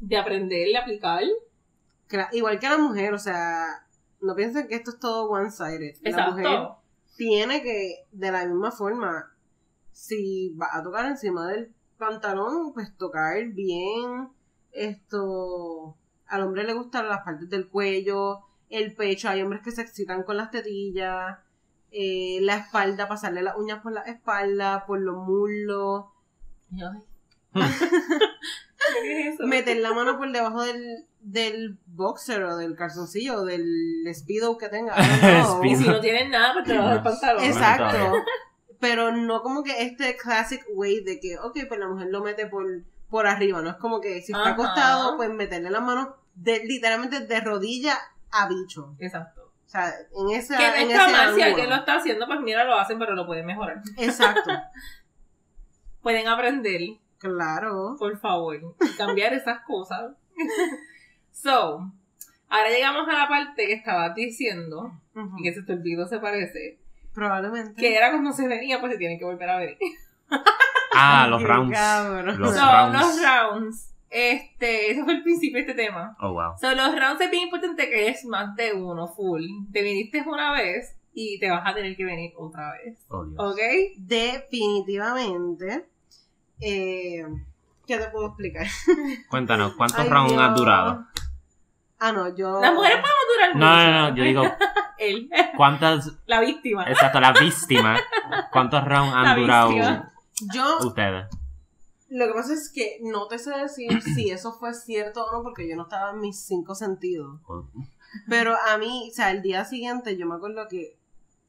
De aprender y aplicar. que la- igual que la mujer, o sea, no piensen que esto es todo one-sided. La mujer tiene que, de la misma forma, si va a tocar encima del pantalón, pues tocar bien. Esto. Al hombre le gustan las partes del cuello, el pecho. Hay hombres que se excitan con las tetillas. eh, la espalda, pasarle las uñas por la espalda, por los muslos. Ay. ¿Qué es eso? meter la mano por debajo del, del boxer o del calzoncillo o del speedo que tenga. Y si no tienes nada, pues te vas al pantalón. Exacto. Pero no como que este classic way de que, ok, pues la mujer lo mete por, por arriba, no es como que si está Ajá. acostado, pues meterle la mano de, literalmente de rodilla a bicho. Exacto. O sea, en ese, Que no en está ese mal si alguien lo está haciendo, pues mira, lo hacen, pero lo pueden mejorar. Exacto. Pueden aprender, Claro. por favor, y cambiar esas cosas. So, ahora llegamos a la parte que estabas diciendo, y que se te olvidó, se parece, Probablemente. que era cuando se venía, pues se tienen que volver a ver. Ah, los rounds. Los so, rounds. los rounds. Este, ese fue el principio de este tema. Oh, wow. So, los rounds es bien importante que es más de uno, full. Te viniste una vez y te vas a tener que venir otra vez. Oh, Dios. ¿Ok? Definitivamente. Eh, ¿Qué te puedo explicar? Cuéntanos, ¿cuántos Ay, rounds Dios. has durado? Ah, no, yo. Las mujeres podemos durar No, mucho. no, no, yo digo, Él, ¿cuántas, la víctima. exacto, las víctimas, cuántos rounds La han durado víctima. Yo, ustedes? lo que pasa es que no te sé decir si eso fue cierto o no, porque yo no estaba en mis cinco sentidos. Pero a mí, o sea, el día siguiente yo me acuerdo que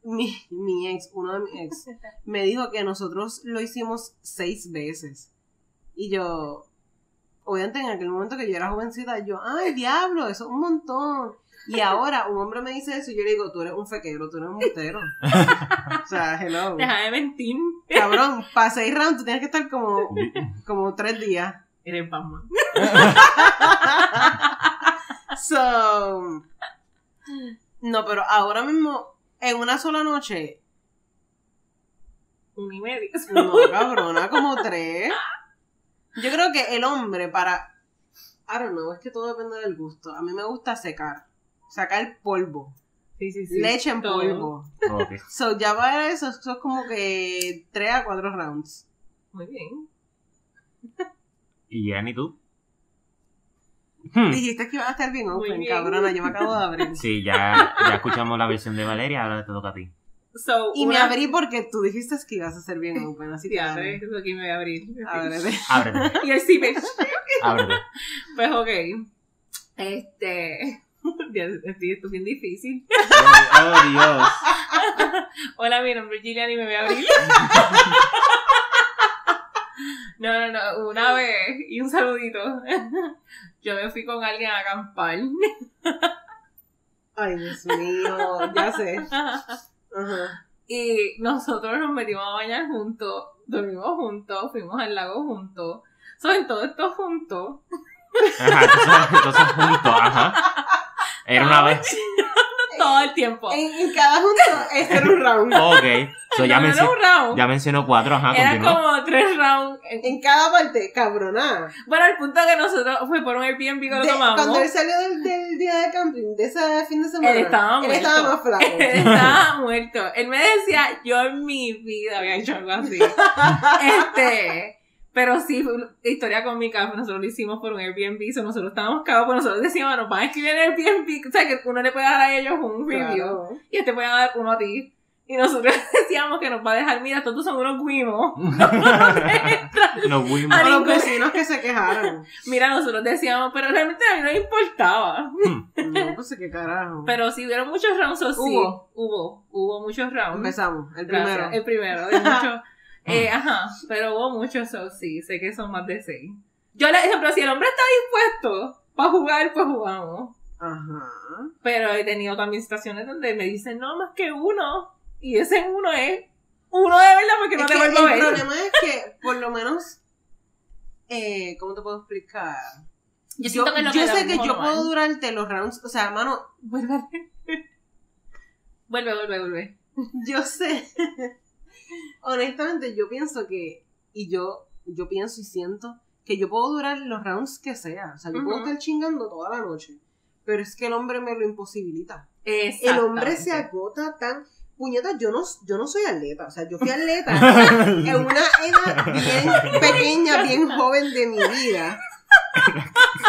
mi, mi ex, uno de mis ex, me dijo que nosotros lo hicimos seis veces. Y yo, obviamente en aquel momento que yo era jovencita, yo, ay, diablo, eso es un montón. Y ahora un hombre me dice eso y yo le digo, tú eres un fequero, tú eres un mutero. o sea, hello. Deja de mentir. Cabrón, para seis rounds tú tienes que estar como, como tres días. Eres Batman. So, no, pero ahora mismo, en una sola noche, Un y medio. no, cabrona, como tres. Yo creo que el hombre para, I don't know, es que todo depende del gusto. A mí me gusta secar, sacar polvo, Sí, sí, sí. leche en Todo. polvo. Ok. So, ya para eso, eso es como que tres a cuatro rounds. Muy bien. ¿Y Jenny, tú? Hmm. Dijiste que iba a estar bien open, bien. cabrona, yo me acabo de abrir. Sí, ya, ya escuchamos la versión de Valeria, ahora te toca a ti. So, Y me abrí porque tú dijiste que ibas a ser bien open, así que dale. eso aquí me voy a abrir. Ábrete. Ábrete, Y el zipper. ábrete. Pues ok. Este. Esto es bien difícil. Oh, Dios. Hola, mi nombre es Gillian y me voy a abrir. No, no, no. Una vez, y un saludito. Yo me fui con alguien a acampar. Ay, Dios mío, ya sé. Ajá. Y nosotros nos metimos a bañar juntos, dormimos juntos, fuimos al lago juntos. Son todo esto juntos. Ajá, entonces, entonces juntos, ajá. Era una vez. Todo el tiempo. En, en cada junto, este era un round. Ok. So, ya, No, no era mencionó, un round. ya mencionó cuatro, ajá, Eran continúa. como tres rounds. En cada parte, cabrona. Bueno, el punto que nosotros fue por un Airbnb que lo De- tomamos. cuando él salió del, del día de camping, de ese fin de semana, Él estaba él muerto. estaba más flaco. Él estaba muerto. Él me decía, yo en mi vida había hecho algo así. este, pero sí, fue una historia cómica. Nosotros lo hicimos por un Airbnb. so nosotros estábamos cagados, pero nosotros decíamos, nos van a escribir en Airbnb. O sea, que uno le puede dar a ellos un review Claro. y este puede dar uno a ti. Y nosotros decíamos que nos va a dejar, mira, todos son unos guimos. Nos fuimos. A O los vecinos que se quejaron. Mira, nosotros decíamos, pero realmente a mí no me importaba. No, pues qué carajo. Pero sí, hubieron muchos rounds, o sí. Hubo. Hubo, hubo muchos rounds. Empezamos, el Gracias. primero. El primero, de muchos. Eh, ajá, pero hubo muchos, so sí, sé que son más de seis. Yo le ejemplo, si el hombre está dispuesto para jugar, pues jugamos. Ajá. Pero he tenido también situaciones donde me dicen, no, más que uno. Y ese uno es uno de verdad porque no Es te que vuelvo a el ver. problema es que, por lo menos, eh, ¿cómo te puedo explicar? Yo Yo, siento que lo yo sé que yo normal. puedo durarte los rounds, o sea, mano, Vuelve, vuelve, vuelve. vuelve. yo sé. Honestamente, yo pienso que, y yo, yo pienso y siento que yo puedo durar los rounds que sea. O sea, yo puedo estar chingando toda la noche. Pero es que el hombre me lo imposibilita. El hombre se agota tan. Puñeta, yo no, yo no soy atleta. O sea, yo fui atleta en una edad bien pequeña, bien joven de mi vida.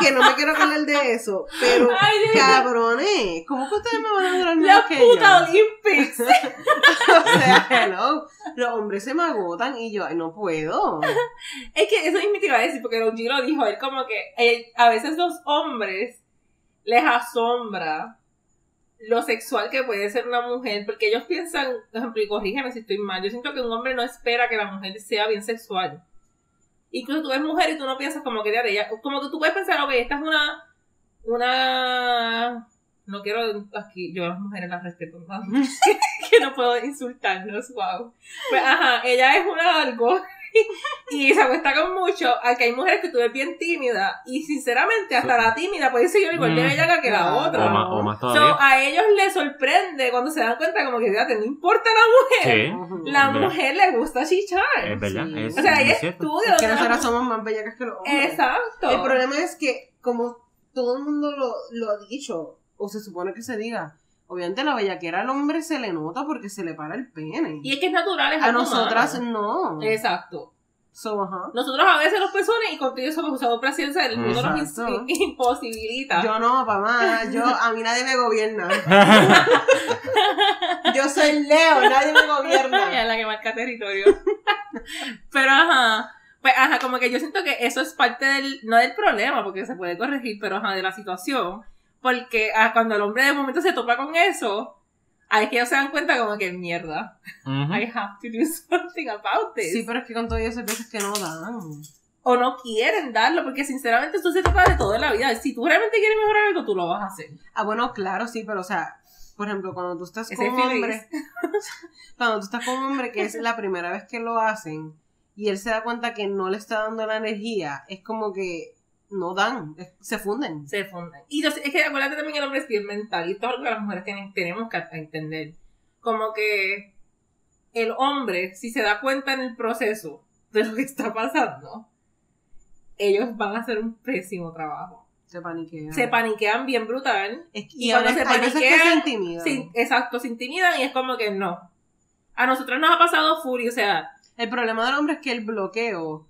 Que no me quiero hablar de eso. Pero, Ay, cabrones, ¿cómo que ustedes me van a durar La menos que puta yo? Olympics. O sea, hello. Los hombres se me agotan y yo, ay, no puedo. Es que eso mismo te iba a decir, porque Don G lo dijo, él como que él- a veces los hombres les asombra lo sexual que puede ser una mujer, porque ellos piensan, por ejemplo, y corrígeme si estoy mal, yo siento que un hombre no espera que la mujer sea bien sexual. Incluso tú ves mujer y tú no piensas como que de ella, como que tú puedes pensar, ok, esta es una, una, no quiero aquí, yo a las mujeres las respeto, ¿no? que no puedo insultarnos, wow. Pues ajá, ella es una algo y se acuesta con mucho, aunque hay mujeres que tú ves bien tímida y sinceramente hasta la tímida puede ser igual de Mm. bellaca que la Claro. O otra. más, o más So, todavía. a ellos les sorprende cuando se dan cuenta como que fíjate, no importa la mujer, Sí, la es mujer le gusta chichar. es verdad. Sí. Es, o sea, hay es estudios. Que de la- nosotras somos más bellacas que los hombres. Exacto. El problema es que, como todo el mundo lo, lo ha dicho, o se supone que se diga, Obviamente la bellaquera al hombre se le nota porque se le para el pene. Y es que es natural, es a algo nosotras humano. no. Exacto. So, ajá. Nosotros a veces los pezones y contigo somos usados presidencia del mundo nos imposibilita. Yo no, mamá, yo, a mí nadie me gobierna. Yo soy Leo, nadie me Ella gobierna. es la que marca territorio. pero ajá. Pues ajá, como que yo siento que eso es parte del, no del problema, porque se puede corregir, pero ajá, de la situación. Porque ah, cuando el hombre de momento se topa con eso, ahí es que ellos se dan cuenta como que mierda. Ujú. I have to do something about this. Sí, pero es que con todo eso hay veces que no dan. O no quieren darlo, porque sinceramente esto se trata de todo en la vida. Si tú realmente quieres mejorar algo, tú lo vas a hacer. Ah, bueno, claro, sí, pero o sea, por ejemplo, cuando tú estás con un feliz. hombre, cuando tú estás con un hombre que es la primera vez que lo hacen y él se da cuenta que no le está dando la energía, es como que no dan, se funden. se funden. Y yo es que acuérdate también que el hombre es bien mental y es algo que las mujeres tienen, tenemos que entender. Como que el hombre, si se da cuenta en el proceso de lo que está pasando, ellos van a hacer un pésimo trabajo. Se paniquean. Se paniquean bien brutal. Es que- y y, cuando se que se paniquean, intimidan. Exacto, se intimidan y es como que no. A nosotros nos ha pasado furia, o sea, El problema del hombre es que el bloqueo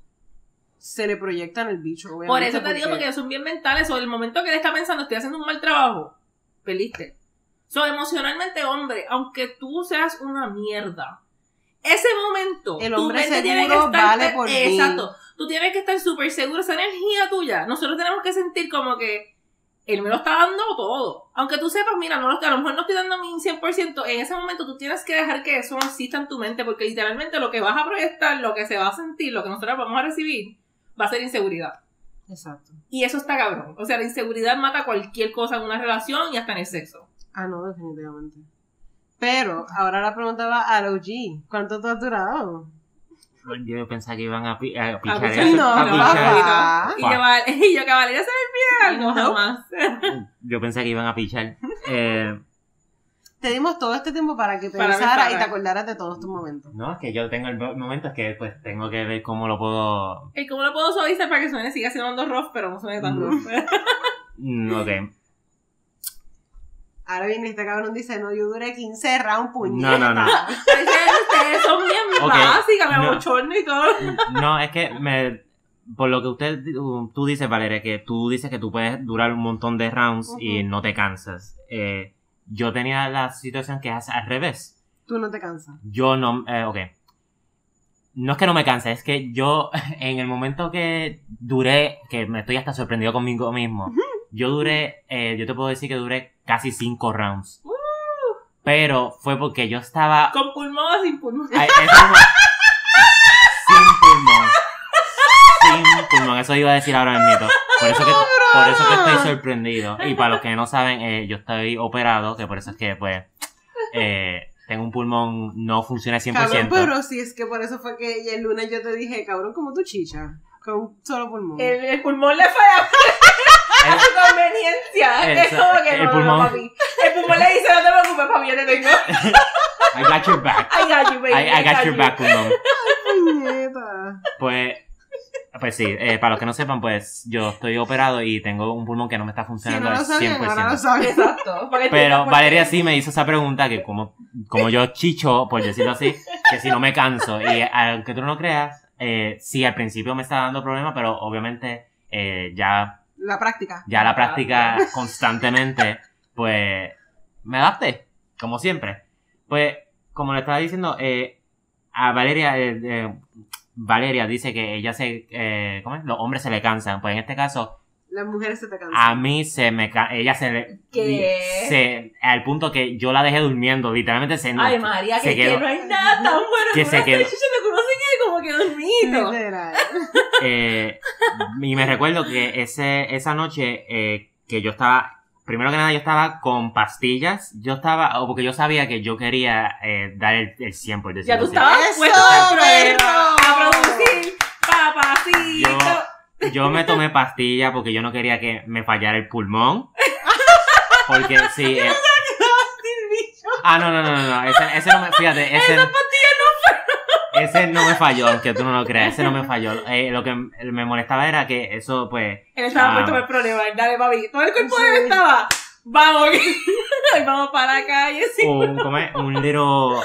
se le proyecta en el bicho, obviamente. por eso te digo, porque ellos son bien mentales, o el momento que él está pensando, estoy haciendo un mal trabajo, perdiste. So, emocionalmente, hombre, aunque tú seas una mierda, ese momento, El tu hombre mente tiene que seguro estar- vale por. Exacto. Tú tienes que estar súper seguro, esa energía tuya. Nosotros tenemos que sentir como que él me lo está dando todo. Aunque tú sepas, mira, no lo, a lo mejor no estoy dando mi 100%, en ese momento tú tienes que dejar que eso exista en tu mente, porque literalmente lo que vas a proyectar, lo que se va a sentir, lo que nosotros vamos a recibir, va a ser inseguridad. Exacto. Y eso está cabrón. O sea, la inseguridad mata cualquier cosa en una relación y hasta en el sexo. Ah, no, definitivamente. Pero ahora la pregunta va al OG. ¿Cuánto tú has durado? Yo pensaba que iban a, pi- a pichar eso. No, a no, pichar. papá. Y yo, y yo que Valeria se me olvida algo, No. jamás. Yo pensé que iban a pichar. Eh, Te dimos todo este tiempo para que Para pensaras pensar. y te acordaras de todos tus momentos. no, es que yo tengo el mo- momento, es que pues tengo que ver cómo lo puedo... ¿Y cómo lo puedo suavizar para que suene? Siga siendo rough, pero no suene tan rough. Mm, ok. Ahora viene este cabrón dice, no, yo duré 15 rounds, No, puñeta. no, no. Ustedes son bien Ok, básicas, me no. abochorno y todo. No, es que me, por lo que usted tú, dices, Valeria, que tú dices que tú puedes durar un montón de rounds y no te cansas. Eh, yo tenía la situación que es al revés. Tú no te cansas. Yo no, eh, ok. No es que no me canse, es que yo en el momento que duré, que me estoy hasta sorprendido conmigo mismo, yo duré, eh, yo te puedo decir que duré casi cinco rounds. Pero fue porque yo estaba Con pulmón o sin pulmón. Ay, Sin pulmón. Sin pulmón. Eso iba a decir ahora mismo. Por eso que, por eso que estoy sorprendido. Y para los que no saben, eh, yo estoy operado, que por eso es que, pues, eh, tengo un pulmón, no funciona 100%. Cabrón, pero sí, es que por eso fue que el lunes yo te dije, cabrón, como tu chicha. Con un solo pulmón. El, el pulmón le falla a su conveniencia. Es Eso, como que el no, no, pulmón. no, papi. El pulmón le dice, no te preocupes, papi, yo te tengo. I got your back. I got you, baby. I, I got your you. back, pulmón. Puñeta. Pues, pues sí, eh, para los que no sepan, pues, yo estoy operado y tengo un pulmón que no me está funcionando no lo al sabían, 100%. ahora lo saben. Exacto. Pero Valeria sí me hizo esa pregunta que como, como yo chicho, por decirlo así, que si no me canso. Y aunque tú no creas, eh, sí, al principio me está dando problemas, pero obviamente eh, ya, La práctica. ya la práctica constantemente, pues me adapté, como siempre. Pues, como le estaba diciendo, eh, a Valeria, eh, eh, Valeria dice que ella se, eh, ¿cómo es? Los hombres se le cansan. Pues en este caso, Las mujeres se te cansan. a mí se me ca- ella se le ¿Qué? se al punto que yo la dejé durmiendo, literalmente se Ay, María, se que, que quedó no hay nada tan bueno Que se quedó. me conocen que como que dormido. Literal. eh, y me recuerdo que ese esa noche eh, que yo estaba primero que nada yo estaba con pastillas, yo estaba o porque yo sabía que yo quería eh, dar el, el 100 por Ya tú así. estabas ¡Eso, puesto producir papacito. Yo, yo me tomé pastillas porque yo no quería que me fallara el pulmón. Porque sí. eh, ah, no, no, no, no, no. Ese, ese no me. Fíjate, ese. Ese no me falló, aunque tú no lo creas. Ese no me falló. Eh, lo que me molestaba era que eso, pues. Él estaba Ah. puesto por el problema. Dale, papi. Todo el cuerpo Sí. de él estaba. Vamos, vamos para la calle. Sí. un, ¿cómo es? un little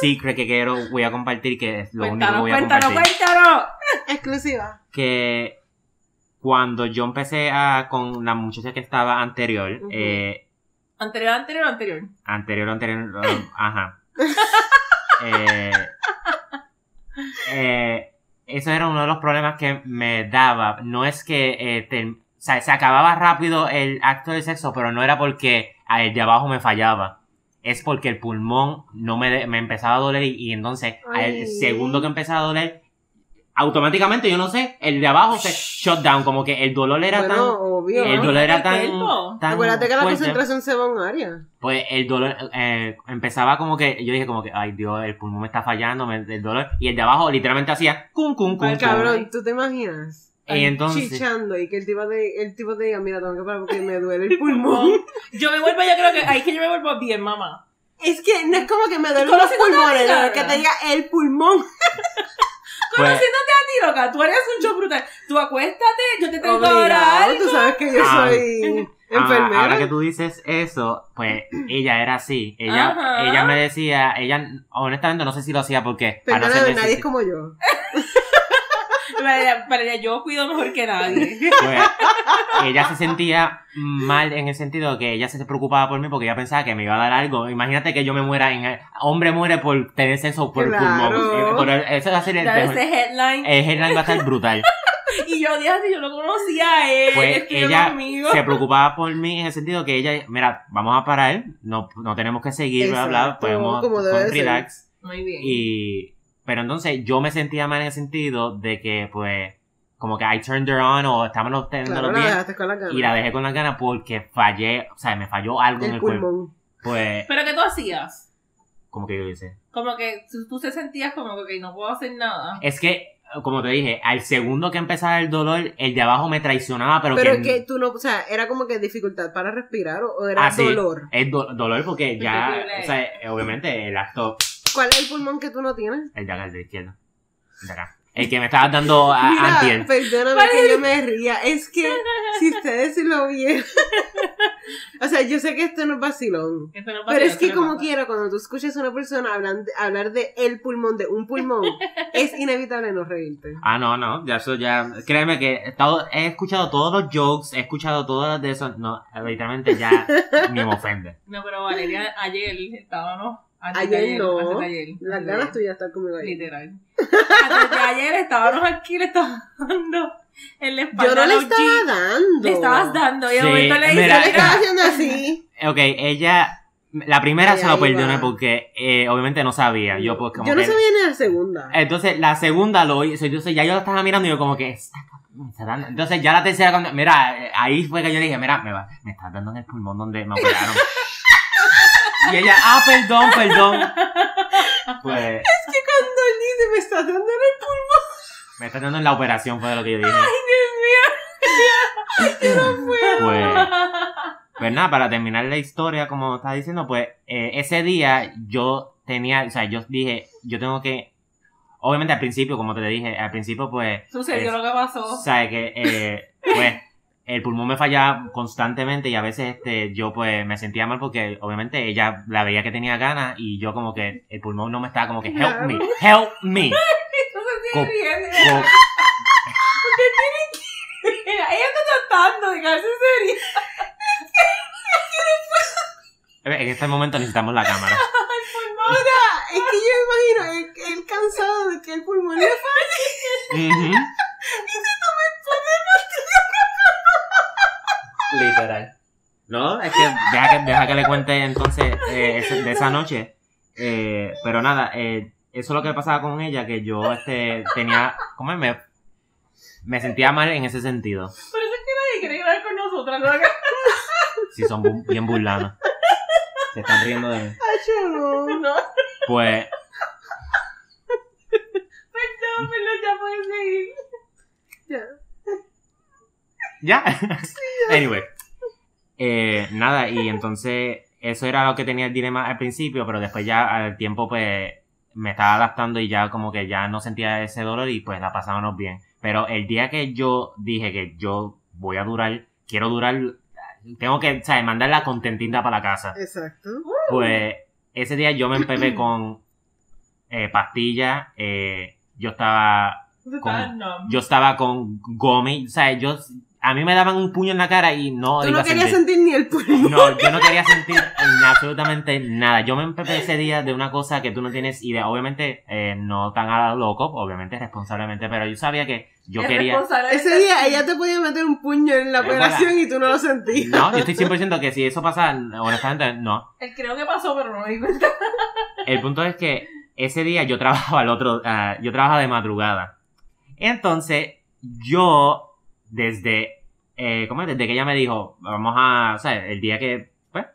secret que quiero, voy a compartir, que es lo único que voy a cuéntanos, compartir. cuéntanos. Exclusiva. Que cuando yo empecé a, con la muchacha que estaba anterior, Ujú. eh, Anterior, anterior, anterior. anterior, anterior, eh, ajá. Eh, eh, eso era uno de los problemas que me daba. No es que eh, te- sea, se acababa rápido el acto de sexo, pero no era porque el de abajo me fallaba. Es porque el pulmón no me, me empezaba a doler y, y entonces Ay. al segundo que empezaba a doler, automáticamente, yo no sé, el de abajo se shut down, como que el dolor era Bueno, tan... obvio. El dolor era tan, tan Acuérdate que la fuerte. concentración se va a un área. Pues el dolor eh, empezaba como que, yo dije como que, ay Dios, el pulmón me está fallando, me- el dolor. Y el de abajo literalmente hacía, cum, cum, cum, Ay. Cabrón, ¿tú te imaginas? Y entonces, Chichando y que el tipo te, el tipo te diga, mira, tengo que parar porque me duele el pulmón. Yo me vuelvo, yo creo que ahí es que yo me vuelvo bien, mamá. es que no es como que me duelen ¿Cómo los no pulmones, no, que te diga el pulmón. pues, Conociéndote a ti, loca, tú harías un show brutal. Tú acuéstate, yo te traigo ahora algo. tú sabes que yo Ah. soy ah, enfermera. ahora que tú dices eso, pues ella era así. Ella, Ajá. ella me decía, ella, honestamente no sé si lo hacía porque, para no ser nadie es como yo. Para, para yo cuido mejor que nadie. pues, ella se sentía mal en el sentido de que ella se preocupaba por mí porque ella pensaba que me iba a dar algo. Imagínate que yo me muera en, hombre muere por tener sexo por el Claro. pulmón. Eh, por el- eso va a ser el, ese headline. el headline va a estar brutal. Y yo, Dios, yo lo conocía a él. Pues escribió ella conmigo. se preocupaba por mí en el sentido que ella, mira, vamos a parar, no, no tenemos que seguir, bla, bla, Exacto, podemos como ser. relax. Muy bien. Y, pero entonces yo me sentía mal en el sentido de que, pues, como que I turned her on o estábamos teniendo Claro, los la días dejaste con la ganas. y la dejé con las ganas porque fallé, o sea, me falló algo en El el cuerpo. pulmón. Pues, Pero ¿qué tú hacías? como que yo hice. Como que tú, te sentías como que no puedo hacer nada. Es que, como te dije, al segundo que empezaba el dolor, el de abajo me traicionaba, pero, Pero que, que tú no, o sea, era como que dificultad para respirar o, o era Ah, sí. dolor. es do- dolor porque ya, o sea, obviamente el acto ¿Cuál es el pulmón que tú no tienes? El de acá, el de izquierda. El de acá. El que me estabas dando a, Mira, antier. perdóname ¿Cuál que yo me ría. Es que si ustedes lo vieran. o sea, yo sé que esto no es vacilón. Esto no Pero es que como quiera, cuando tú escuchas a una persona hablan- hablar de el pulmón, de un pulmón, es inevitable no reírte. Ah, no, no, ya eso ya, créeme que he, estado- he escuchado todos los jokes, he escuchado todas de eso, no, literalmente ya ni me ofende. No, pero Valeria, ayer estábamos. Antes Ayer no. antes de ayer, Las ganas tuyas estar conmigo ahí. Literal. Antes de ayer estábamos aquí, le estábamos dando en la espalda. Yo no le estaba G. dando. Le estabas dando y de Sí, momento le Yo le estaba haciendo así. Ok, ella, la primera se lo perdoné porque eh, obviamente no sabía. Yo pues como Yo no que- sabía ni la segunda. Entonces la segunda lo hizo, entonces ya yo lo estaba mirando y yo como que está, me está dando. Entonces ya la tercera cuando, mira, eh, ahí fue que yo le dije, mira, me va, me estás dando en el pulmón donde me operaron. y ella, ah, perdón, perdón. Pues Es que cuando él dice me está dando en el pulmón. me está dando en la operación fue lo que yo dije. Pues, pues nada, para terminar la historia, como estaba diciendo, pues eh, ese día yo tenía, o sea, yo dije, yo tengo que, obviamente al principio, como te dije, al principio pues... Sucedió es- lo que pasó. sabe que eh, pues el pulmón me fallaba constantemente y a veces este yo pues me sentía mal porque obviamente ella la veía que tenía ganas y yo como que el pulmón no me estaba como que help me help me Co- Ella está tratando de quedarse seria. en este momento necesitamos la cámara. Mira, es que yo me imagino el, el cansado de que el pulmón le Ujú. literal no es que deja que, le cuente entonces eh, ese- de esa noche Eh, pero nada eh, eso es lo que pasaba con ella que yo este tenía ¿cómo es? me me sentía mal en ese sentido Por eso es que nadie quiere hablar con nosotras. ¿no? si son bu- bien burlanos. Se están riendo de mí. No. No, Pues, perdón, perdón, ya puedes seguir. Ya. ya. anyway. Eh, nada, y entonces eso era lo que tenía el dilema al principio, pero después ya al tiempo pues me estaba adaptando y ya como que ya no sentía ese dolor y pues la pasábamos bien. Pero el día que yo dije que yo voy a durar, quiero durar tengo que, ¿sabes? Mandarla contentita para la casa. Exacto. Pues ese día yo me empepé con eh, pastillas, eh, yo estaba con, No. yo estaba con gomi, o sea, yo, a mí me daban un puño en la cara y no Tú iba no a querías sentir. sentir ni el puño. No, yo no quería sentir en absolutamente nada. Yo me empepé ese día de una cosa que tú no tienes idea. Obviamente, eh, no tan a lo loco, obviamente responsablemente, pero yo sabía que yo Es quería... responsable Ese día ella te podía meter un puño en la operación y tú no lo sentías. No, yo estoy 100% que si eso pasa, honestamente, no. Él creo que pasó, pero no me di cuenta. El punto es que ese día yo trabajaba el otro, ah, yo trabajaba de madrugada. Entonces, yo, desde, eh, ¿cómo es? Desde que ella me dijo, vamos a, o sea, el día que, pues,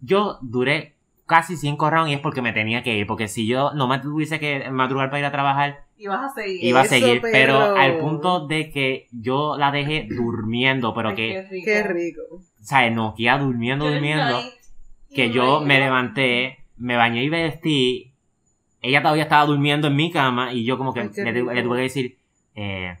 yo duré casi cinco rounds y es porque me tenía que ir, porque si yo no me tuviese que madrugar para ir a trabajar, Y vas a seguir. iba a Eso, seguir, pero... pero- al punto de que yo la dejé durmiendo, pero Ay, que, qué rico. Qué rico. o sea, no, que iba durmiendo, durmiendo que yo me levanté, me bañé y me vestí. Ella todavía estaba durmiendo en mi cama y yo como que Ay, le, le tuve que decir, eh,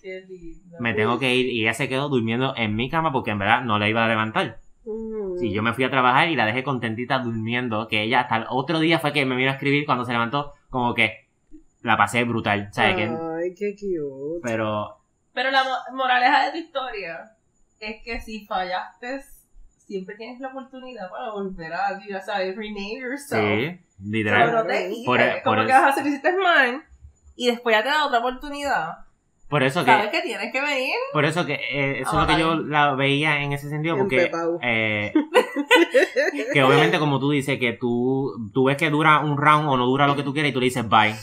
qué lindo. me tengo que ir. Y ella se quedó durmiendo en mi cama porque en verdad no la iba a levantar. Mm. Y yo me fui a trabajar y la dejé contentita durmiendo. Que ella hasta el otro día fue que me vino a escribir cuando se levantó, como que la pasé brutal. ¿Sabes qué? Ay, qué cute. Pero Pero la mo- moraleja de tu historia es que si fallaste, siempre tienes la oportunidad para volver a, ya sabes, rename yourself. sí, Pero literal. no te quites, Por- e- como por que vas a hacer hiciste mal y después ya te da otra oportunidad. Por eso que Sabes que tienes que venir. Por eso que eh, eso es lo que yo la veía en ese sentido, En porque eh, que obviamente como tú dices que tú, tú ves que dura un round o no dura lo que tú quieres y tú le dices bye.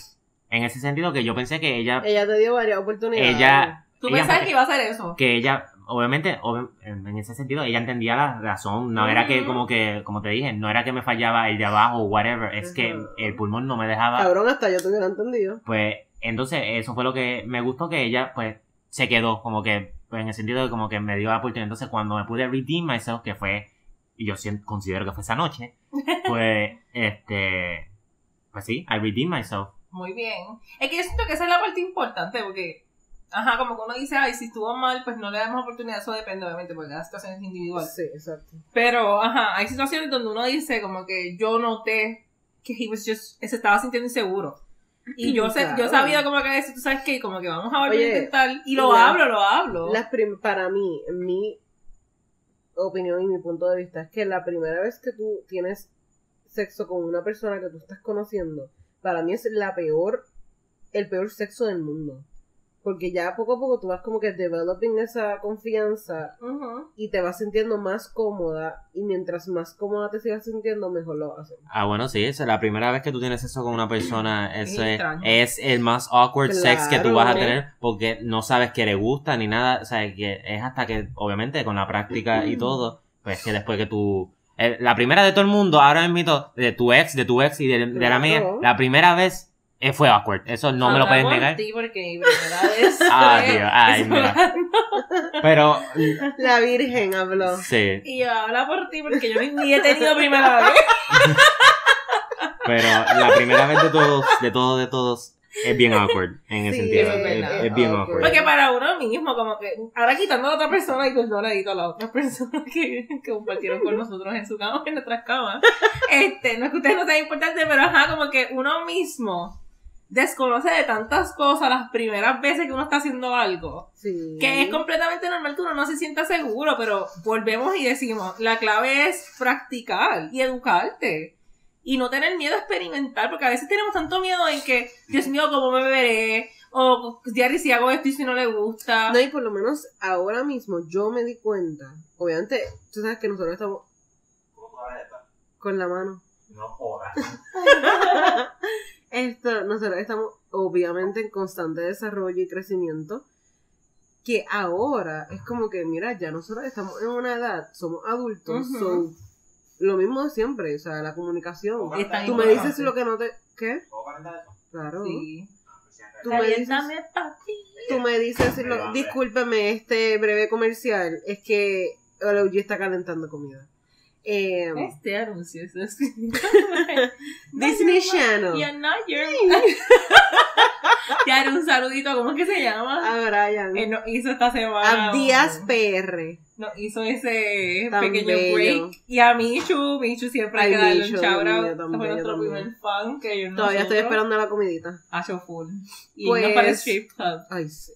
En ese sentido que yo pensé que ella, Ella te dio varias oportunidades. ella, Tú ella- pensabas que iba a hacer eso. que ella, obviamente, ob- en ese sentido, ella entendía la razón. No era que como que, como te dije, no era que me fallaba el de abajo o whatever, es que el pulmón no me dejaba. Cabrón, hasta yo te hubiera entendido. Pues, entonces, eso fue lo que me gustó que ella, pues, se quedó, como que, pues, en el sentido de como que me dio la oportunidad. Entonces, cuando me pude redeem myself, que fue, y yo considero que fue esa noche, pues, este, pues sí, I redeemed myself. Muy bien. Es que yo siento que esa es la parte importante porque, ajá, como que uno dice, ay, si estuvo mal, pues no le damos oportunidad. Eso depende, obviamente, porque cada situación es individual. Sí, exacto. Pero, ajá, hay situaciones donde uno dice como que yo noté que he was just, se estaba sintiendo inseguro. Y yo sé, yo sabía como que decir, tú sabes que como que vamos a volver a Oye, intentar. Y lo la- hablo, lo hablo. Las para mí, mi opinión y mi punto de vista es que la primera vez que tú tienes sexo con una persona que tú estás conociendo, para mí es la peor, el peor sexo del mundo. Porque ya poco a poco tú vas como que developing esa confianza y te vas sintiendo más cómoda y mientras más cómoda te sigas sintiendo, mejor lo haces. Ah, bueno, sí, es la primera vez que tú tienes eso con una persona. Es Eso es, el más awkward sex que tú vas a tener porque no sabes que le gusta ni nada. O sea, que es hasta que, obviamente, con la práctica y todo, pues que después que tú. eh, la primera de todo el mundo, ahora mismo, de tu ex, de tu ex y de, de la mía, la primera vez eh, fue awkward. Eso no me lo por negar. ti porque mi primera vez Ah, Dios, ay, mira. Pero, La Virgen habló. sí. Y yo habla por ti porque yo ni, he tenido primera vez. Pero la primera vez de todos, de todos, de todos, es bien awkward en ese Sí, sentido. es Es, verdad. es bien Awkward. awkward. Porque para uno mismo, como que, ahora quitando a la otra persona y pues no le edito a la otra persona que, que compartieron con nosotros en su cama, en nuestras camas. Este, no es que ustedes no sean importantes, pero ajá, como que uno mismo desconoce de tantas cosas las primeras veces que uno está haciendo algo. Sí. Que es completamente normal que uno no se sienta seguro, pero volvemos y decimos, la clave es practicar y educarte. Y no tener miedo a experimentar, porque a veces tenemos tanto miedo en que, Dios mío, ¿cómo me veré? O, Diary, si hago esto y si no le gusta. No, y por lo menos ahora mismo yo me di cuenta. Obviamente, tú sabes que nosotros estamos con la mano. No jodas. Esto, nosotros estamos obviamente en constante desarrollo y crecimiento. Que ahora es como que, mira, ya nosotros estamos en una edad, somos adultos, Ujú. so, lo mismo de siempre, o sea, la comunicación. Es tan Tú me dices lo que no te. ¿Qué? Claro. Sí. Tú me dices. Tú me dices, lo- discúlpeme este breve comercial, es que OG está calentando comida. Eh, Este anuncio es. Disney Channel. Your. Te haré un saludito, ¿cómo es que se llama? A Brian. Él nos hizo esta semana. A Díaz PR. Nos hizo ese Tan pequeño bello. break. Y a Michu, Michu siempre hay Ay, que darle Michu, un shout out. fue nuestro también. primer fan que yo Todavía estoy esperando la comidita. A show full. Y Pues- no para el strip club. Ay, sí.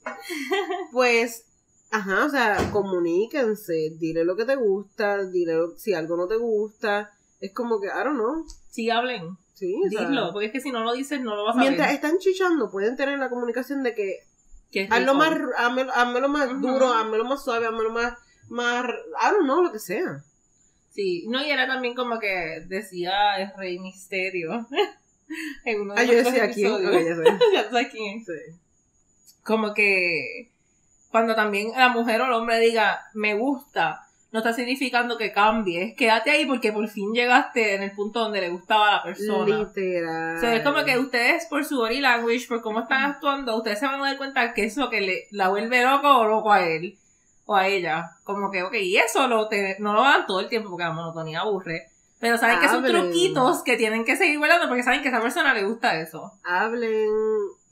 Pues, ajá, o sea, comuníquense. Dile lo que te gusta. Dile lo- si algo no te gusta. Es como que, I don't know. Sí, hablen. Sí, o sea, Dilo, porque es que si no lo dices, no lo vas a Mientras ver. están chichando, pueden tener la comunicación de que es hazlo más, hazmelo, hazmelo más Ujú. duro, hazmelo más suave, hazmelo más, más, I don't know, lo que sea. Sí, no, y era también como que decía el Rey Misterio. en uno de Ah, yo nuestros decía ok, ya sé. ya sabes quién es. Sí. Como que cuando también la mujer o el hombre diga me gusta, no está significando que cambies. Quédate ahí porque por fin llegaste en el punto donde le gustaba a la persona. Literal. O sea, es como que ustedes, por su body language, por cómo están actuando, ustedes se van a dar cuenta que es lo que le, la vuelve loco o loco a él o a ella. Como que, ok, y eso lo te- no lo hagan todo el tiempo porque la monotonía aburre. Pero saben que son truquitos que tienen que seguir guardando porque saben que a esa persona le gusta eso. Hablen,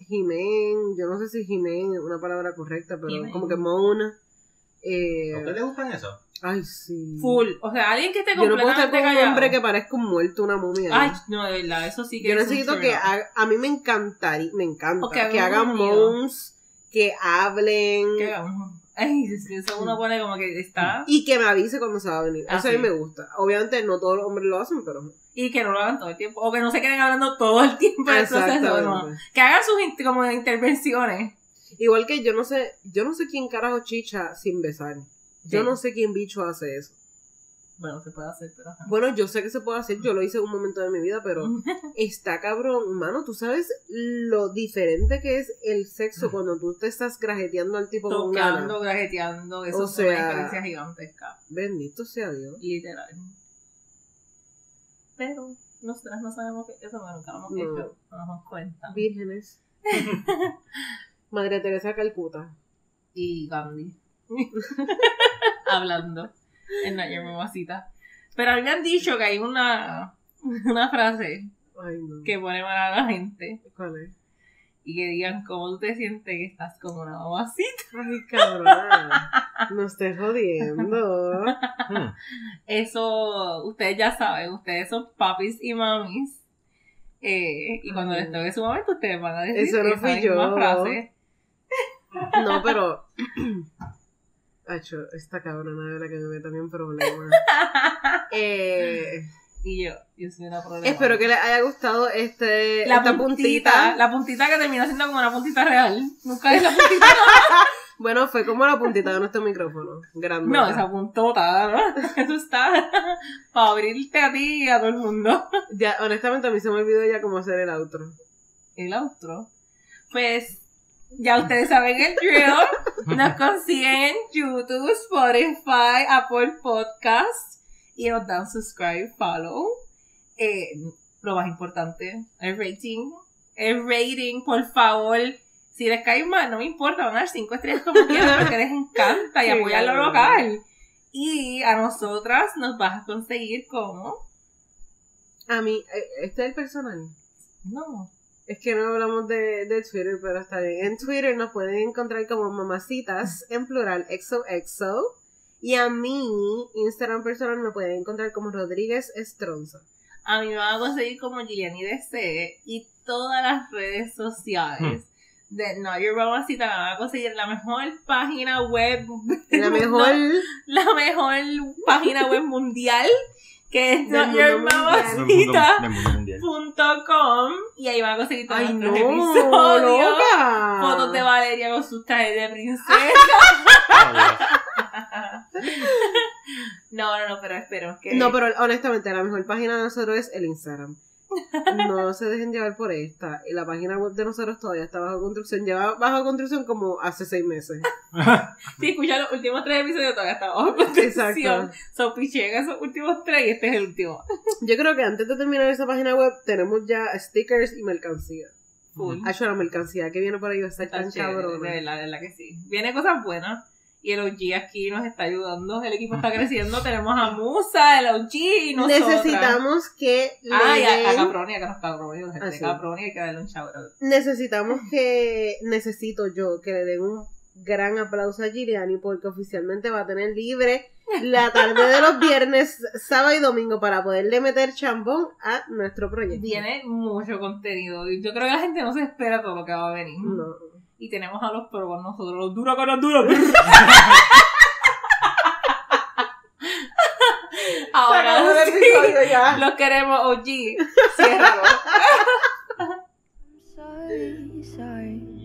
Jimen, yo no sé si Jimen es una palabra correcta, pero Jimen. como que Mona. ¿A Eh, ustedes les gustan eso? ay, sí. Full. O sea, alguien que esté Yo no puedo estar completamente con un callado. hombre que parezca un muerto, una momia. Ay, no, de verdad, eso sí que yo es un necesito que haga- a mí me encantaría, me encanta que hagan hagan moans, que hablen Que hagamos- Ay, eso uno pone como que está. y que me avise cuando se va a venir. Ah, Eso a mí sí. me gusta. Obviamente no todos los hombres lo hacen, pero Y que no lo hagan todo el tiempo. O que no se queden hablando todo el tiempo del proceso. No. Que hagan sus como intervenciones. Igual que yo no sé, yo no sé quién carajo chicha sin besar. Yo Sí. no sé quién bicho hace eso. Bueno, se puede hacer, pero. ajá. Bueno, yo sé que se puede hacer, yo lo hice en un momento de mi vida, pero está cabrón, mano, tú sabes lo diferente que es el sexo cuando tú te estás grajeteando al tipo con. Tocando, grajeteando, eso O es una sea- diferencia gigantesca. Bendito sea Dios. Literal. Pero nosotras no sabemos que eso bueno, nunca lo hemos No. hecho. No nos damos cuenta. Vírgenes. Madre Teresa Calcuta. y Gandhi. Hablando en la mamacita. Pero a mí me han dicho que hay una, una frase Ay, no. que pone mal a la gente ¿Cuál es? Y que digan cómo tú te sientes que estás con una mamacita. Ay, cabrón. No estés jodiendo. Hmm. Eso, ustedes ya saben, ustedes son papis y mamis. Eh, y cuando les toque su momento, ustedes van a decir Eso no esa fui misma yo. frase. No, pero. Hacho, esta cabrona de verdad que me mete también en problemas. Eh, Y yo, yo soy una problema. espero que les haya gustado este, la esta puntita, puntita. la puntita que termina siendo como una puntita real. Nunca es la puntita. Bueno, fue como la puntita de nuestro micrófono. Grande. no, esa puntota, ¿no? Eso está para abrirte a ti y a todo el mundo. Ya, honestamente, a mí se me olvidó ya cómo hacer el outro. El outro. Pues, ya ustedes saben el drill. Nos consiguen en YouTube, Spotify, Apple Podcast y nos dan subscribe, follow. Eh, lo más importante, el rating. El rating, por favor. Si les cae mal, no me importa, van a dar 5 estrellas como quieran porque les encanta y apoyan lo local. Y a nosotras nos vas a conseguir como. A mí, eh, este es el personal. No. Es que no hablamos de, de Twitter, pero está bien. En Twitter nos pueden encontrar como mamacitas, en plural, XOXO. Y a mí, Instagram personal, me pueden encontrar como Rodríguez Estronza. A mí me van a conseguir como Giliani DC y todas las redes sociales de No Your Mamacita me van a conseguir la mejor página web, La mejor. la mejor página web mundial que es mundial. y ahí van a conseguir todos ¡Ay, no! nuestros episodios, ¡Loca! fotos de Valeria con sus trajes de princesa. no, no, no, pero espero que... No, pero honestamente, la mejor página de nosotros es el Instagram. No se dejen llevar por esta. Y la página web de nosotros todavía está bajo construcción. Lleva bajo construcción como hace seis meses. Si escuchan los últimos tres episodios todavía está bajo construcción. Exacto. So, picheen esos últimos tres y este es el último. Yo creo que antes de terminar esa página web, tenemos ya stickers y mercancía. Full. Ah, yo la mercancía que viene por ahí va a estar tan chévere, cabrón. de verdad, de verdad que sí. Viene cosas buenas. Y el OG aquí nos está ayudando. El equipo está creciendo. Tenemos a Musa, el OG y nosotros. Necesitamos que le Ah, y a, Caproni, a Carlos Caproni. gente Ah, de sí. Caproni, hay que darle un shout out. necesitamos que, necesito yo que le den un gran aplauso a Giuliani porque oficialmente va a tener libre la tarde de los viernes, sábado y domingo para poderle meter chambón a nuestro proyecto. Viene mucho contenido. Y yo creo que la gente no se espera todo lo que va a venir. No y tenemos a los pero con nosotros, los duros con los duros. Ahora sí, los queremos OG. Ciérralo. sorry, sorry.